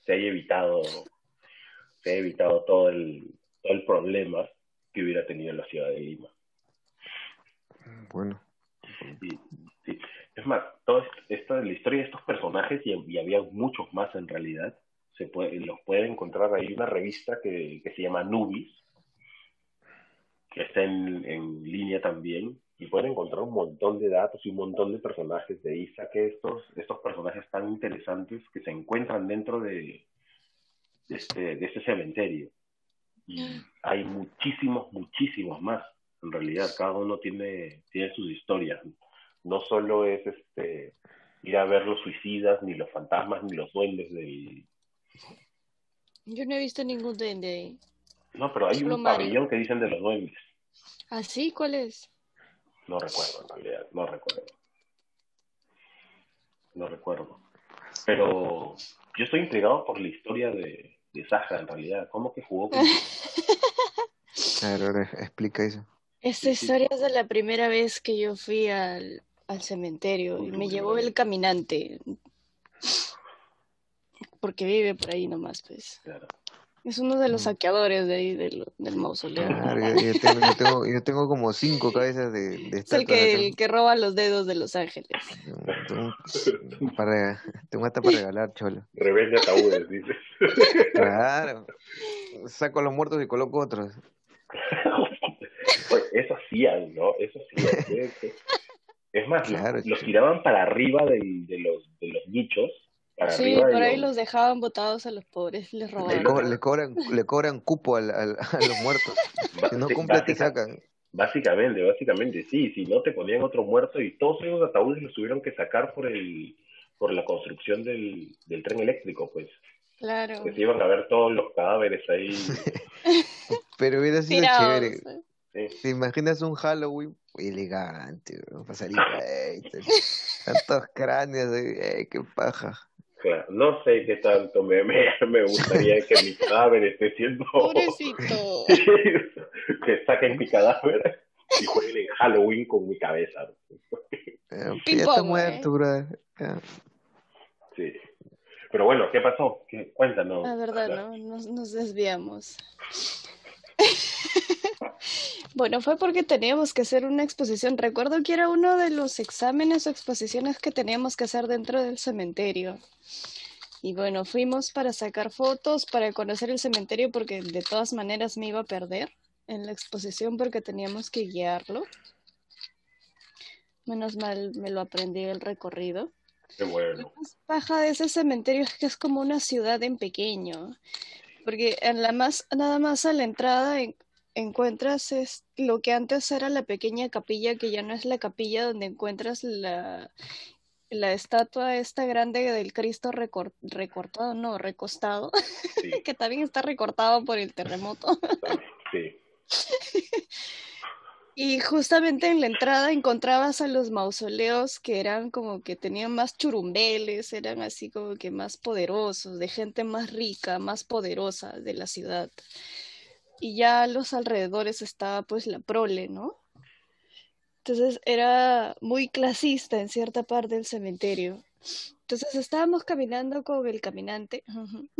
se haya evitado, se haya evitado todo el, todo el problema que hubiera tenido en la ciudad de Lima. Bueno. Sí, Es más, toda esta, la historia de estos personajes, y, había muchos más en realidad, se puede, los pueden encontrar ahí una revista que, que se llama Nubis, que está en, en línea también, y pueden encontrar un montón de datos y un montón de personajes de Isa, que estos, estos personajes tan interesantes que se encuentran dentro de, de este, de este cementerio. Y mm. hay muchísimos, muchísimos más. En realidad, cada uno tiene, tiene sus historias. No solo es este ir a ver los suicidas, ni los fantasmas, ni los duendes del... Yo no he visto ningún duende ahí. No, pero hay un pabellón que dicen de los duendes. ¿Ah, sí? ¿Cuál es? No recuerdo, en realidad, no recuerdo. No recuerdo. Pero yo estoy intrigado por la historia de, de Saja, en realidad. ¿Cómo que jugó con... Claro, explica eso. Esta historia es de la primera vez que yo fui al, al cementerio y me llevó el caminante. Porque vive por ahí nomás, pues. Claro. Es uno de los mm. saqueadores de ahí del, del mausoleo. Claro, yo, tengo, yo, tengo, yo, tengo, como cinco cabezas de, de Es el que, el que roba los dedos de los ángeles. Tengo, para, tengo hasta para regalar, cholo. Revende ataúdes, dices. Claro. Saco los muertos y coloco otros. eso hacían, ¿no? Eso hacían. Es más, los, tiraban para arriba de, de, los, de los nichos sí, por ahí los... dejaban botados a los pobres, les robaban. Le, cobran, le cobran cupo al, al, a los muertos. si no cumple, te sacan. Básicamente, básicamente, sí. Si no, te ponían otro muerto y todos esos ataúdes los tuvieron que sacar por el por la construcción del, del tren eléctrico, pues. Claro. Que se iban a ver todos los cadáveres ahí. Pero hubiera sido chévere. ¿Te imaginas un Halloween elegante, pasaría tantos cráneos, eh, qué paja no sé qué tanto me, me, me gustaría que mi cadáver esté siendo. Pobrecito. que saquen mi cadáver y jueguen Halloween con mi cabeza. Eh, ya está muerto, bro. Sí. Pero bueno, ¿qué pasó? ¿Qué? Cuéntanos. La verdad, ¿no? Nos, nos desviamos. Bueno, fue porque teníamos que hacer una exposición. Recuerdo que era uno de los exámenes o exposiciones que teníamos que hacer dentro del cementerio. Y bueno, fuimos para sacar fotos, para conocer el cementerio, porque de todas maneras me iba a perder en la exposición porque teníamos que guiarlo. Menos mal me lo aprendí el recorrido. Qué bueno. La baja de ese cementerio es que es como una ciudad en pequeño. Porque en la más, nada más a la entrada encuentras es lo que antes era la pequeña capilla, que ya no es la capilla donde encuentras la, la estatua esta grande del Cristo recortado, no, recostado, que también está recortado por el terremoto. sí. Y justamente en la entrada encontrabas a los mausoleos que eran como que tenían más churumbeles, eran así como que más poderosos, de gente más rica, más poderosa de la ciudad y ya a los alrededores estaba pues la prole, ¿no? Entonces era muy clasista en cierta parte del cementerio. Entonces estábamos caminando con el caminante.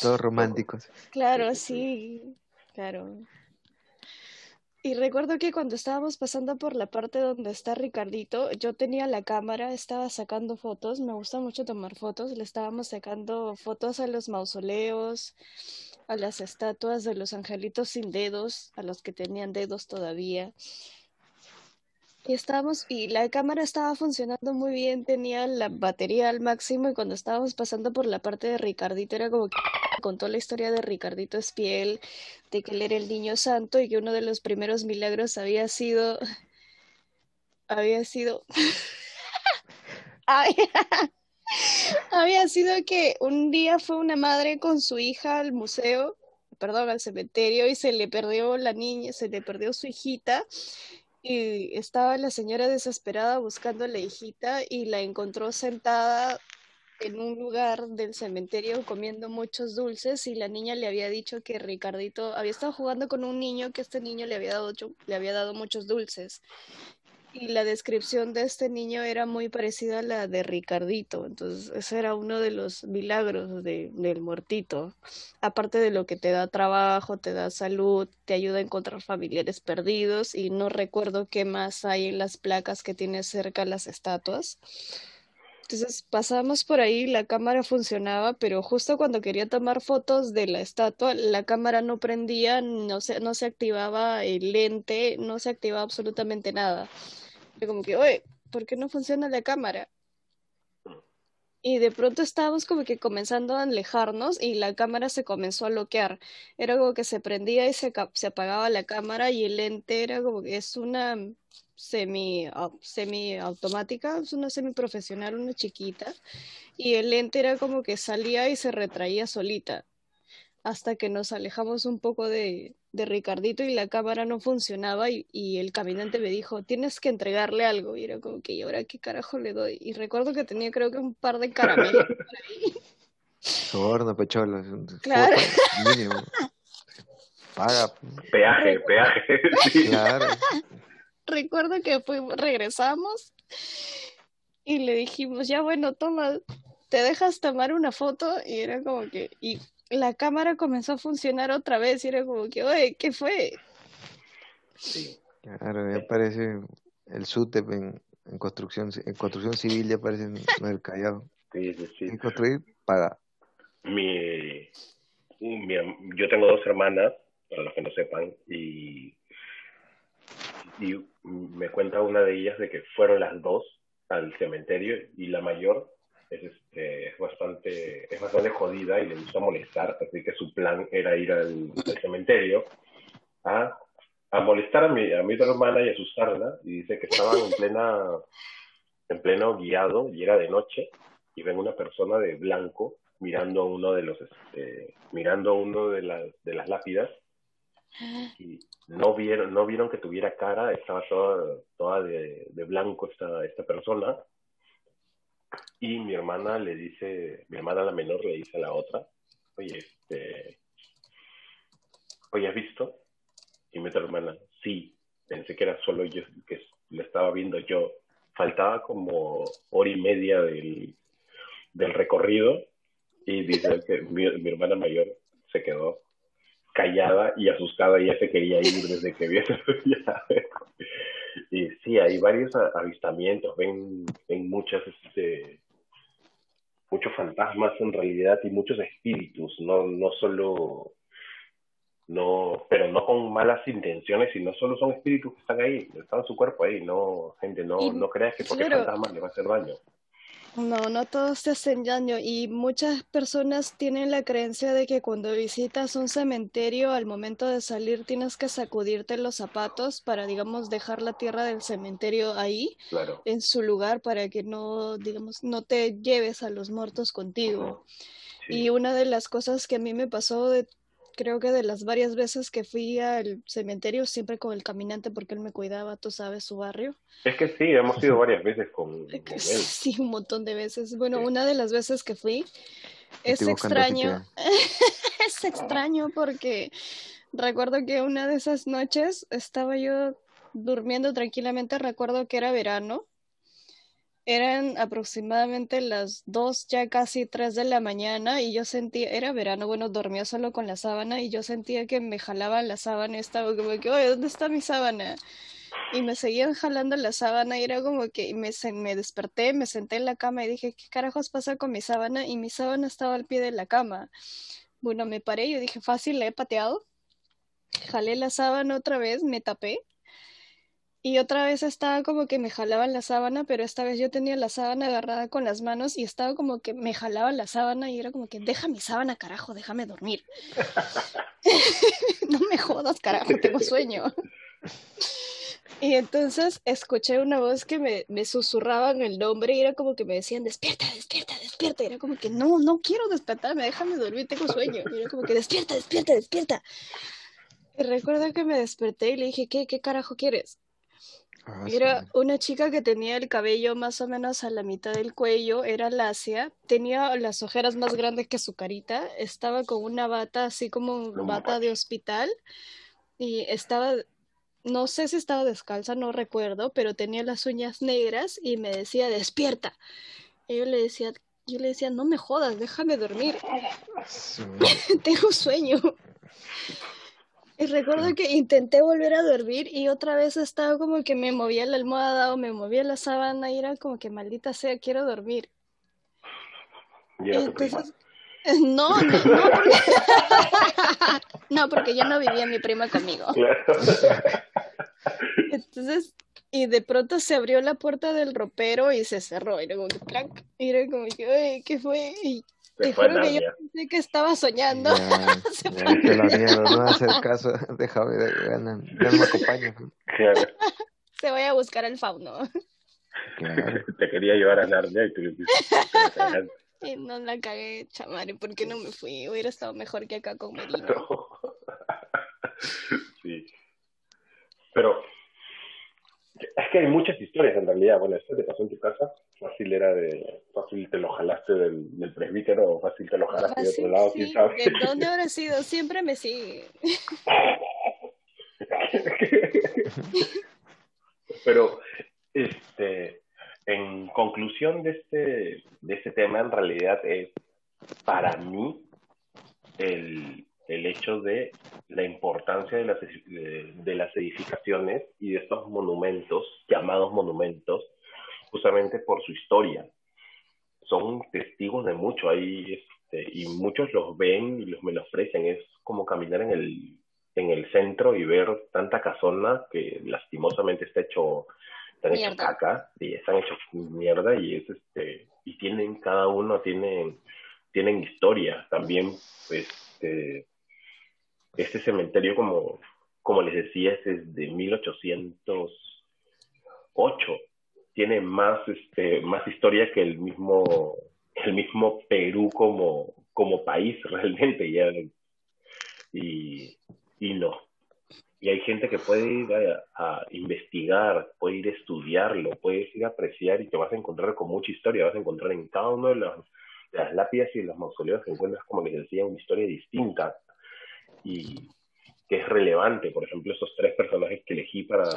Todos románticos. Claro, sí, claro. Y recuerdo que cuando estábamos pasando por la parte donde está Ricardito, yo tenía la cámara, estaba sacando fotos, me gusta mucho tomar fotos, le estábamos sacando fotos a los mausoleos, a las estatuas de los angelitos sin dedos, a los que tenían dedos todavía. Y estábamos, y la cámara estaba funcionando muy bien, tenía la batería al máximo y cuando estábamos pasando por la parte de Ricardito era como que contó la historia de Ricardito Espiel, de que él era el niño santo y que uno de los primeros milagros había sido, había sido, había sido que un día fue una madre con su hija al museo, perdón, al cementerio y se le perdió la niña, se le perdió su hijita y estaba la señora desesperada buscando a la hijita y la encontró sentada en un lugar del cementerio comiendo muchos dulces y la niña le había dicho que Ricardito había estado jugando con un niño que este niño le había dado, le había dado muchos dulces y la descripción de este niño era muy parecida a la de Ricardito. Entonces, ese era uno de los milagros de, del muertito. Aparte de lo que te da trabajo, te da salud, te ayuda a encontrar familiares perdidos y no recuerdo qué más hay en las placas que tiene cerca las estatuas. Entonces pasamos por ahí, la cámara funcionaba, pero justo cuando quería tomar fotos de la estatua, la cámara no prendía, no se, no se activaba el lente, no se activaba absolutamente nada como que, oye, ¿por qué no funciona la cámara? Y de pronto estábamos como que comenzando a alejarnos y la cámara se comenzó a bloquear. Era como que se prendía y se, se apagaba la cámara y el lente era como que es una semi, semi automática, es una semi profesional, una chiquita. Y el lente era como que salía y se retraía solita hasta que nos alejamos un poco de, de Ricardito y la cámara no funcionaba y, y, el caminante me dijo, tienes que entregarle algo. Y era como que, ¿y ahora qué carajo le doy? Y recuerdo que tenía creo que un par de caramelos por ahí. Soborno, pechola. Claro. Mínimo. Paga. Peaje, peaje. Sí. Claro. Recuerdo que fuimos, regresamos y le dijimos, ya bueno, toma, te dejas tomar una foto y era como que, y la cámara comenzó a funcionar otra vez y era como que, oye, ¿qué fue? Sí. Claro, ya parece el SUTEP en, en construcción en construcción civil ya parece en el Callao. Sí, sí, sí. En construir, paga. Mi, mi, yo tengo dos hermanas, para los que no sepan, y, y me cuenta una de ellas de que fueron las dos al cementerio y la mayor es, este, es, bastante, es bastante jodida y le gusta molestar, así que su plan era ir al, cementerio a, a, molestar a mi, a mi hermana y asustarla, y dice que estaban en plena en pleno guiado y era de noche y ven una persona de blanco mirando uno de los este, mirando uno de las de las lápidas y no vieron no vieron que tuviera cara estaba toda toda de, de blanco esta esta persona y mi hermana le dice, mi hermana la menor le dice a la otra, oye, este, oye, ¿has visto? Y mi otra hermana, sí, pensé que era solo yo, que le estaba viendo yo. Faltaba como hora y media del, del recorrido y dice que mi, mi hermana mayor se quedó callada y asustada y ya se quería ir desde que vio y sí hay varios avistamientos ven, ven muchas este, muchos fantasmas en realidad y muchos espíritus no no solo no pero no con malas intenciones sino solo son espíritus que están ahí están en su cuerpo ahí no gente no Y, no creas que porque claro. fantasma le va a hacer daño No, no todos te hacen daño y muchas personas tienen la creencia de que cuando visitas un cementerio, al momento de salir tienes que sacudirte los zapatos para, digamos, dejar la tierra del cementerio ahí, claro. en su lugar, para que no, digamos, no te lleves a los muertos contigo. sí. Y una de las cosas que a mí me pasó de, creo que de las varias veces que fui al cementerio, siempre con el caminante porque él me cuidaba, tú sabes, su barrio. es que sí hemos ido varias veces con, con él. Sí, un montón de veces. Bueno, sí. una de las veces que fui es extraño, es extraño porque recuerdo que una de esas noches estaba yo durmiendo tranquilamente, recuerdo que era verano, eran aproximadamente las dos, ya casi tres de la mañana y yo sentía, era verano, bueno, dormía solo con la sábana y yo sentía que me jalaban la sábana y estaba como que, oye, ¿dónde está mi sábana? Y me seguían jalando la sábana y era como que me, me desperté, me senté en la cama y dije, ¿qué carajos pasa con mi sábana? Y mi sábana estaba al pie de la cama. Bueno, me paré yo dije, fácil, la he pateado. Jalé la sábana otra vez, me tapé y otra vez estaba como que me jalaban la sábana, pero esta vez yo tenía la sábana agarrada con las manos y estaba como que me jalaban la sábana y era como que deja mi sábana, carajo, déjame dormir. No me jodas, carajo, tengo sueño. Y entonces escuché una voz que me, me susurraban el nombre y era como que me decían, despierta, despierta, despierta. Era como que no, no quiero despertarme, déjame dormir, tengo sueño. Y era como que despierta, despierta, despierta. Y recuerdo que me desperté y le dije, ¿qué, qué carajo quieres? Ah, era una chica que tenía el cabello más o menos a la mitad del cuello, era lacia, tenía las ojeras más grandes que su carita, estaba con una bata así como bata de hospital y estaba, no sé si estaba descalza, no recuerdo, pero tenía las uñas negras y me decía, despierta. Y yo le decía, yo le decía, no me jodas, déjame dormir. Tengo sueño. Y recuerdo que intenté volver a dormir y otra vez estaba como que me movía la almohada o me movía la sábana y era como que maldita sea, quiero dormir. Entonces, no, no, no, porque... no, porque yo no vivía mi prima conmigo. Entonces, y de pronto se abrió la puerta del ropero y se cerró. Y era como que, y era como que, ¿qué fue? Y te juro que yo pensé que estaba soñando. Ya, ya te lo niego, no hacer caso, déjame, ganar, ya me acompaña. Claro. Se voy a buscar el fauno. Claro. Te quería llevar a Narnia y tú Y no la cagué, chamare, ¿por qué no me fui? Hubiera estado mejor que acá con Merino. Sí. Pero es que hay muchas historias en realidad. Bueno, esto te pasó en tu casa fácil era de, fácil te lo jalaste del, del presbítero o fácil te lo jalaste de otro lado, quién sabe. ¿De dónde habrá sido? Siempre me sigue. Pero, este, en conclusión de este, de este tema, en realidad es, para mí, el, el hecho de la importancia de las, de las edificaciones y de estos monumentos, llamados monumentos, justamente por su historia. Son testigos de mucho ahí este, y muchos los ven y los menosprecian. Es como caminar en el, en el centro y ver tanta casona que lastimosamente está hecho, están hecho caca y están hechos mierda y es este y tienen cada uno tienen tienen historia también este este cementerio como como les decía es de 1808 tiene más, este, más historia que el mismo, el mismo Perú como, como país realmente. Ya, y, y no. Y hay gente que puede ir a, investigar, puede ir a estudiarlo, puedes ir a apreciar y te vas a encontrar con mucha historia. Vas a encontrar en cada uno de las lápidas y los mausoleos que encuentras, como les decía, una historia distinta y que es relevante. Por ejemplo, esos tres personajes que elegí para,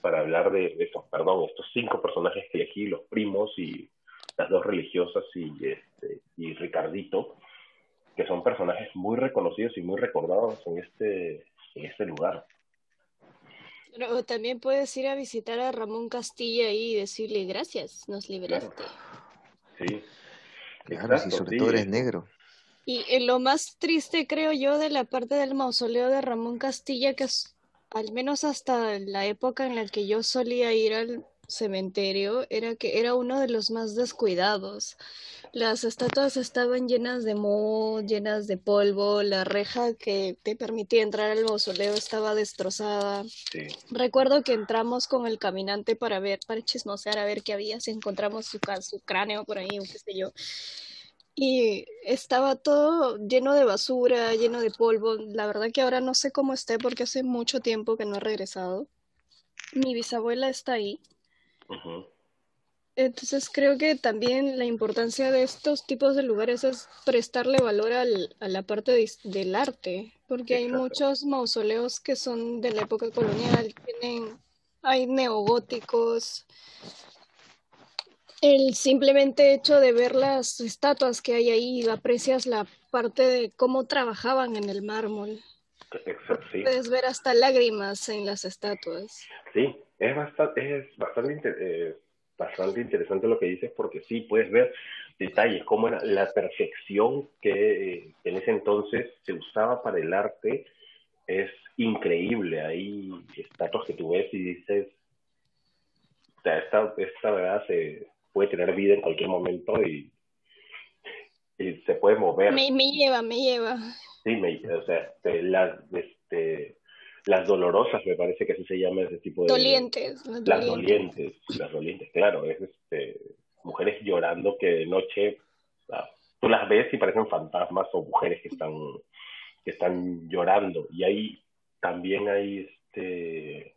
para hablar de, estos, perdón, estos cinco personajes que elegí, los primos y las dos religiosas y, este, y Ricardito, que son personajes muy reconocidos y muy recordados en este, en este lugar. Pero también puedes ir a visitar a Ramón Castilla y decirle gracias, nos liberaste. Sí. Claro, si sobre todo eres negro. Y lo más triste, creo yo, de la parte del mausoleo de Ramón Castilla, que es al menos hasta la época en la que yo solía ir al cementerio, era que era uno de los más descuidados. Las estatuas estaban llenas de moho, llenas de polvo, la reja que te permitía entrar al mausoleo estaba destrozada. Recuerdo que entramos con el caminante para ver, para chismosear a ver qué había, si encontramos su, su cráneo por ahí o qué sé yo y estaba todo lleno de basura, lleno de polvo. La verdad que ahora no sé cómo esté porque hace mucho tiempo que no he regresado. Mi bisabuela está ahí. Entonces creo que también la importancia de estos tipos de lugares es prestarle valor al, a la parte del arte, porque hay muchos mausoleos que son de la época colonial, tienen, hay neogóticos, el simplemente hecho de ver las estatuas que hay ahí, aprecias la parte de cómo trabajaban en el mármol. Puedes ver hasta lágrimas en las estatuas. Sí, es bastante, es bastante, eh, bastante interesante lo que dices porque sí, puedes ver detalles, como la perfección que eh, en ese entonces se usaba para el arte es increíble. Hay estatuas que tú ves y dices, esta, esta verdad se, puede tener vida en cualquier momento y, se puede mover. Me, lleva, me lleva. Sí, me, o sea, este, las, este, las dolorosas, me parece que así se llama ese tipo de... Dolientes. Las dolientes, las dolientes, claro, es este, mujeres llorando que de noche tú las ves y parecen fantasmas o mujeres que están, que están llorando. Y ahí también hay este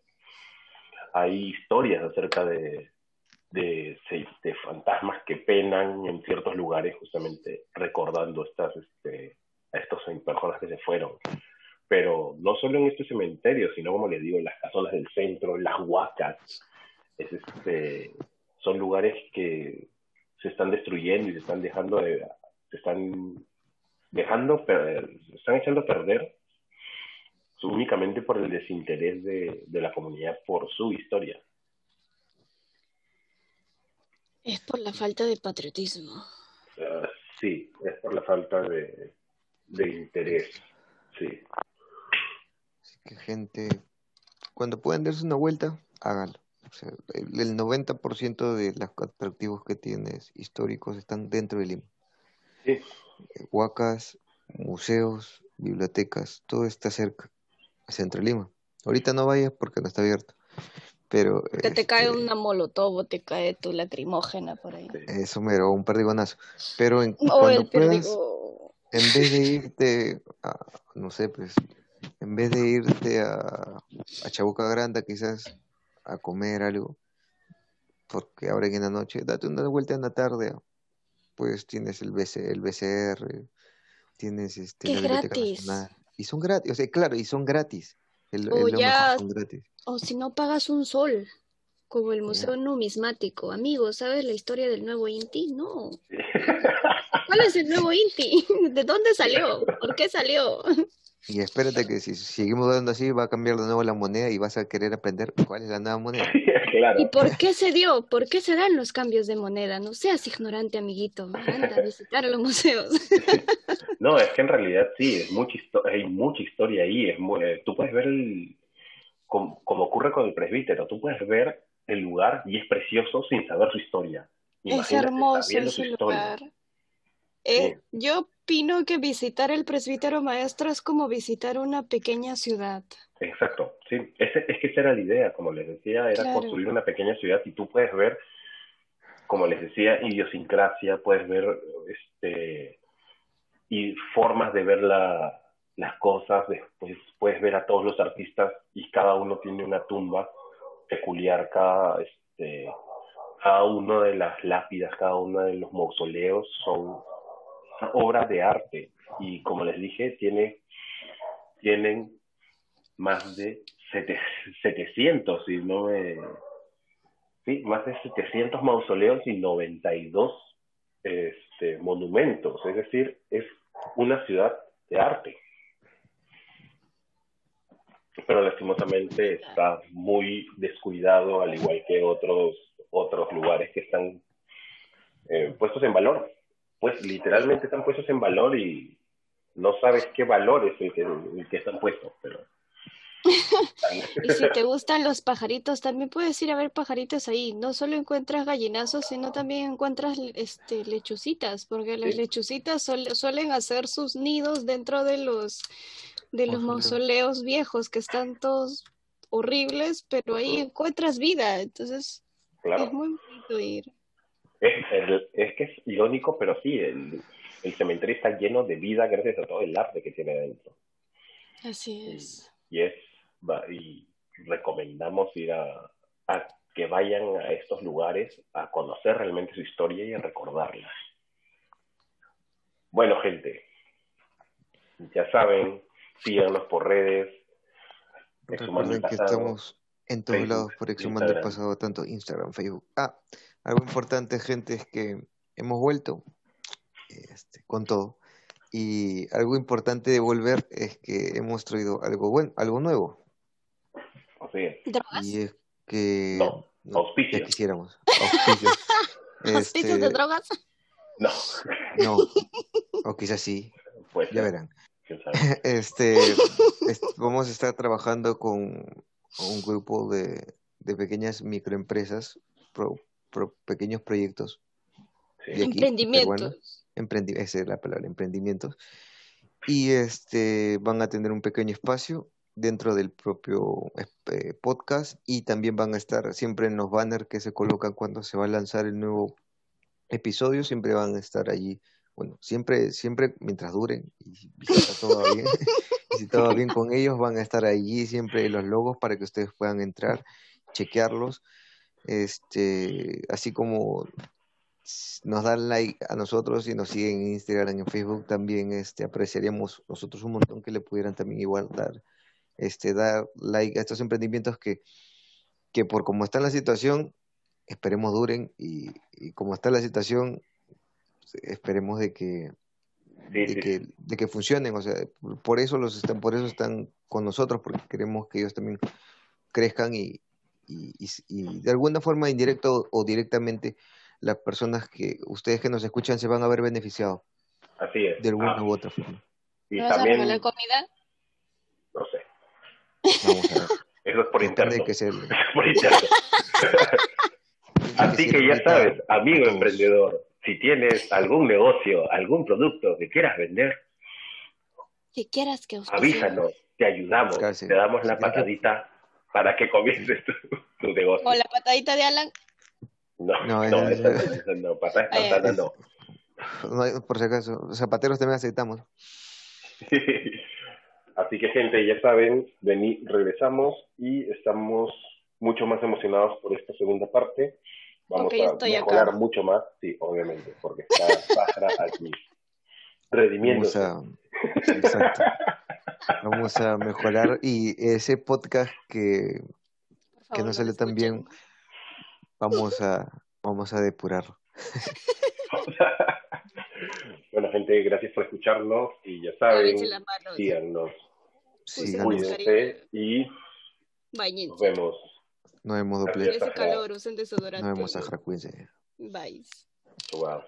hay historias acerca de, de, fantasmas que penan en ciertos lugares, justamente recordando estas, este, a estos personas que se fueron. Pero no solo en este cementerio, sino como les digo, las casonas del centro, las huacas, es este, son lugares que se están destruyendo y se están dejando de, se están dejando, se están echando a perder únicamente por el desinterés de, de la comunidad por su historia. Es por la falta de patriotismo. Ah, sí, es por la falta de, de interés, sí. Así que gente, cuando puedan darse una vuelta, háganlo. O sea, el, 90% de los atractivos que tienes históricos están dentro de Lima. Sí. Eh, huacas, museos, bibliotecas, todo está cerca, centro de Lima. Ahorita no vayas porque no está abierto. Pero, que te cae este, una molotov o te cae tu lacrimógena por ahí. Eso mero, un perdigonazo. Pero en, cuando puedas, en vez de irte a, no sé, pues, en vez de irte a, a Chabuca Granda quizás a comer algo, porque ahora en la noche, date una vuelta en la tarde, pues tienes el, BC, el BCR, tienes este, la gratis. Y son gratis, o sea, claro, y son gratis. El, o ya, o si no pagas un sol, como el Museo Numismático. Amigo, ¿sabes la historia del nuevo Inti? No. ¿Cuál es el nuevo Inti? ¿De dónde salió? ¿Por qué salió? Y espérate que si seguimos dando así, va a cambiar de nuevo la moneda y vas a querer aprender cuál es la nueva moneda. ¿Y por qué se dio? ¿Por qué se dan los cambios de moneda? No seas ignorante, amiguito. Anda a visitar los museos. no, es que en realidad sí, es mucha hay mucha historia ahí. Es eh, tú puedes ver, el, como, ocurre con el presbítero, tú puedes ver el lugar y es precioso sin saber su historia. es hermoso ese lugar. Eh, yo opino que visitar el presbítero maestro es como visitar una pequeña ciudad. Exacto, sí, es, es que esa era la idea, como les decía, era construir una pequeña ciudad y tú puedes ver, como les decía, idiosincrasia, puedes ver este y formas de ver la, las cosas, después puedes ver a todos los artistas y cada uno tiene una tumba peculiar, cada este cada una de las lápidas, cada uno de los mausoleos son obras de arte y como les dije, tiene, tienen más de 700, si no me... Sí, más de 700 mausoleos y 92 este, monumentos, es decir, es una ciudad de arte. Pero lastimosamente está muy descuidado, al igual que otros, otros lugares que están eh, puestos en valor pues literalmente están puestos en valor y no sabes qué valor es el que, el que están puestos, pero... y si te gustan los pajaritos, también puedes ir a ver pajaritos ahí. No solo encuentras gallinazos, sino también encuentras este, lechucitas, porque las lechucitas suelen hacer sus nidos dentro de los, de los mausoleos viejos, que están todos horribles, pero ahí encuentras vida. Entonces, es muy bonito ir. Es, que es irónico, pero sí, el, cementerio está lleno de vida gracias a todo el arte que tiene dentro. Así es. Y, es y recomendamos ir a, a, que vayan a estos lugares a conocer realmente su historia y a recordarla. Bueno, gente, ya saben, síganos por redes. Recuerden que estamos en todos lados por Exhumando el Pasado, tanto Instagram, Facebook. Ah, algo importante, gente, es que hemos vuelto este, con todo. Y algo importante de volver es que hemos traído algo bueno, algo nuevo. ¿Drogas? Y es que no, ya quisiéramos. Este, de drogas? No. No. O quizás sí. Pues ya verán. Este, vamos a estar trabajando con un grupo de, de pequeñas microempresas pro, pequeños proyectos. emprendimientos. esa es la palabra, emprendimientos. Y este van a tener un pequeño espacio dentro del propio este, podcast y también van a estar siempre en los banners que se colocan cuando se va a lanzar el nuevo episodio, siempre van a estar allí, bueno, siempre, siempre mientras duren y si todo bien, si todo bien con ellos, van a estar allí siempre los logos para que ustedes puedan entrar chequearlos. Este, así como nos dan like a nosotros y nos siguen en Instagram y en Facebook, también este, apreciaríamos nosotros un montón que le pudieran también igual dar, este, dar like a estos emprendimientos que, que por como está la situación, esperemos duren y como está la situación, esperemos de que, de, que de que funcionen, o sea, por eso los están, por eso están con nosotros, porque queremos que ellos también crezcan y, y, y, de alguna forma indirecta o directamente las personas que ustedes que nos escuchan se van a ver beneficiados. Así es. De alguna ah. u otra forma. Y ¿No también... vas a comida? No sé. Vamos a ver. Eso es por internet. Que ser... por internet. Así que, ya sabes, amigo emprendedor, si tienes algún negocio, algún producto que quieras vender, que quieras que avísanos, te ayudamos, te damos la patadita para que comiences tu, tu negocio. O la patadita de Alan. No, no, no, esa, no, no, no. Por si acaso, zapateros también aceptamos. Así que gente, ya saben, vení, regresamos y estamos mucho más emocionados por esta segunda parte. Vamos a mejorar mucho más, sí, obviamente, porque está Sahara aquí redimiendo. Vamos Vamos a mejorar y ese podcast que, que no sale tan bien Vamos a, vamos a depurarlo. bueno, gente, gracias por escucharnos y ya saben, síganos. Sí, cuídense y nos vemos. Nos vemos doble. calor, usen desodorante. Nos vemos a cuídense. Bye. Wow.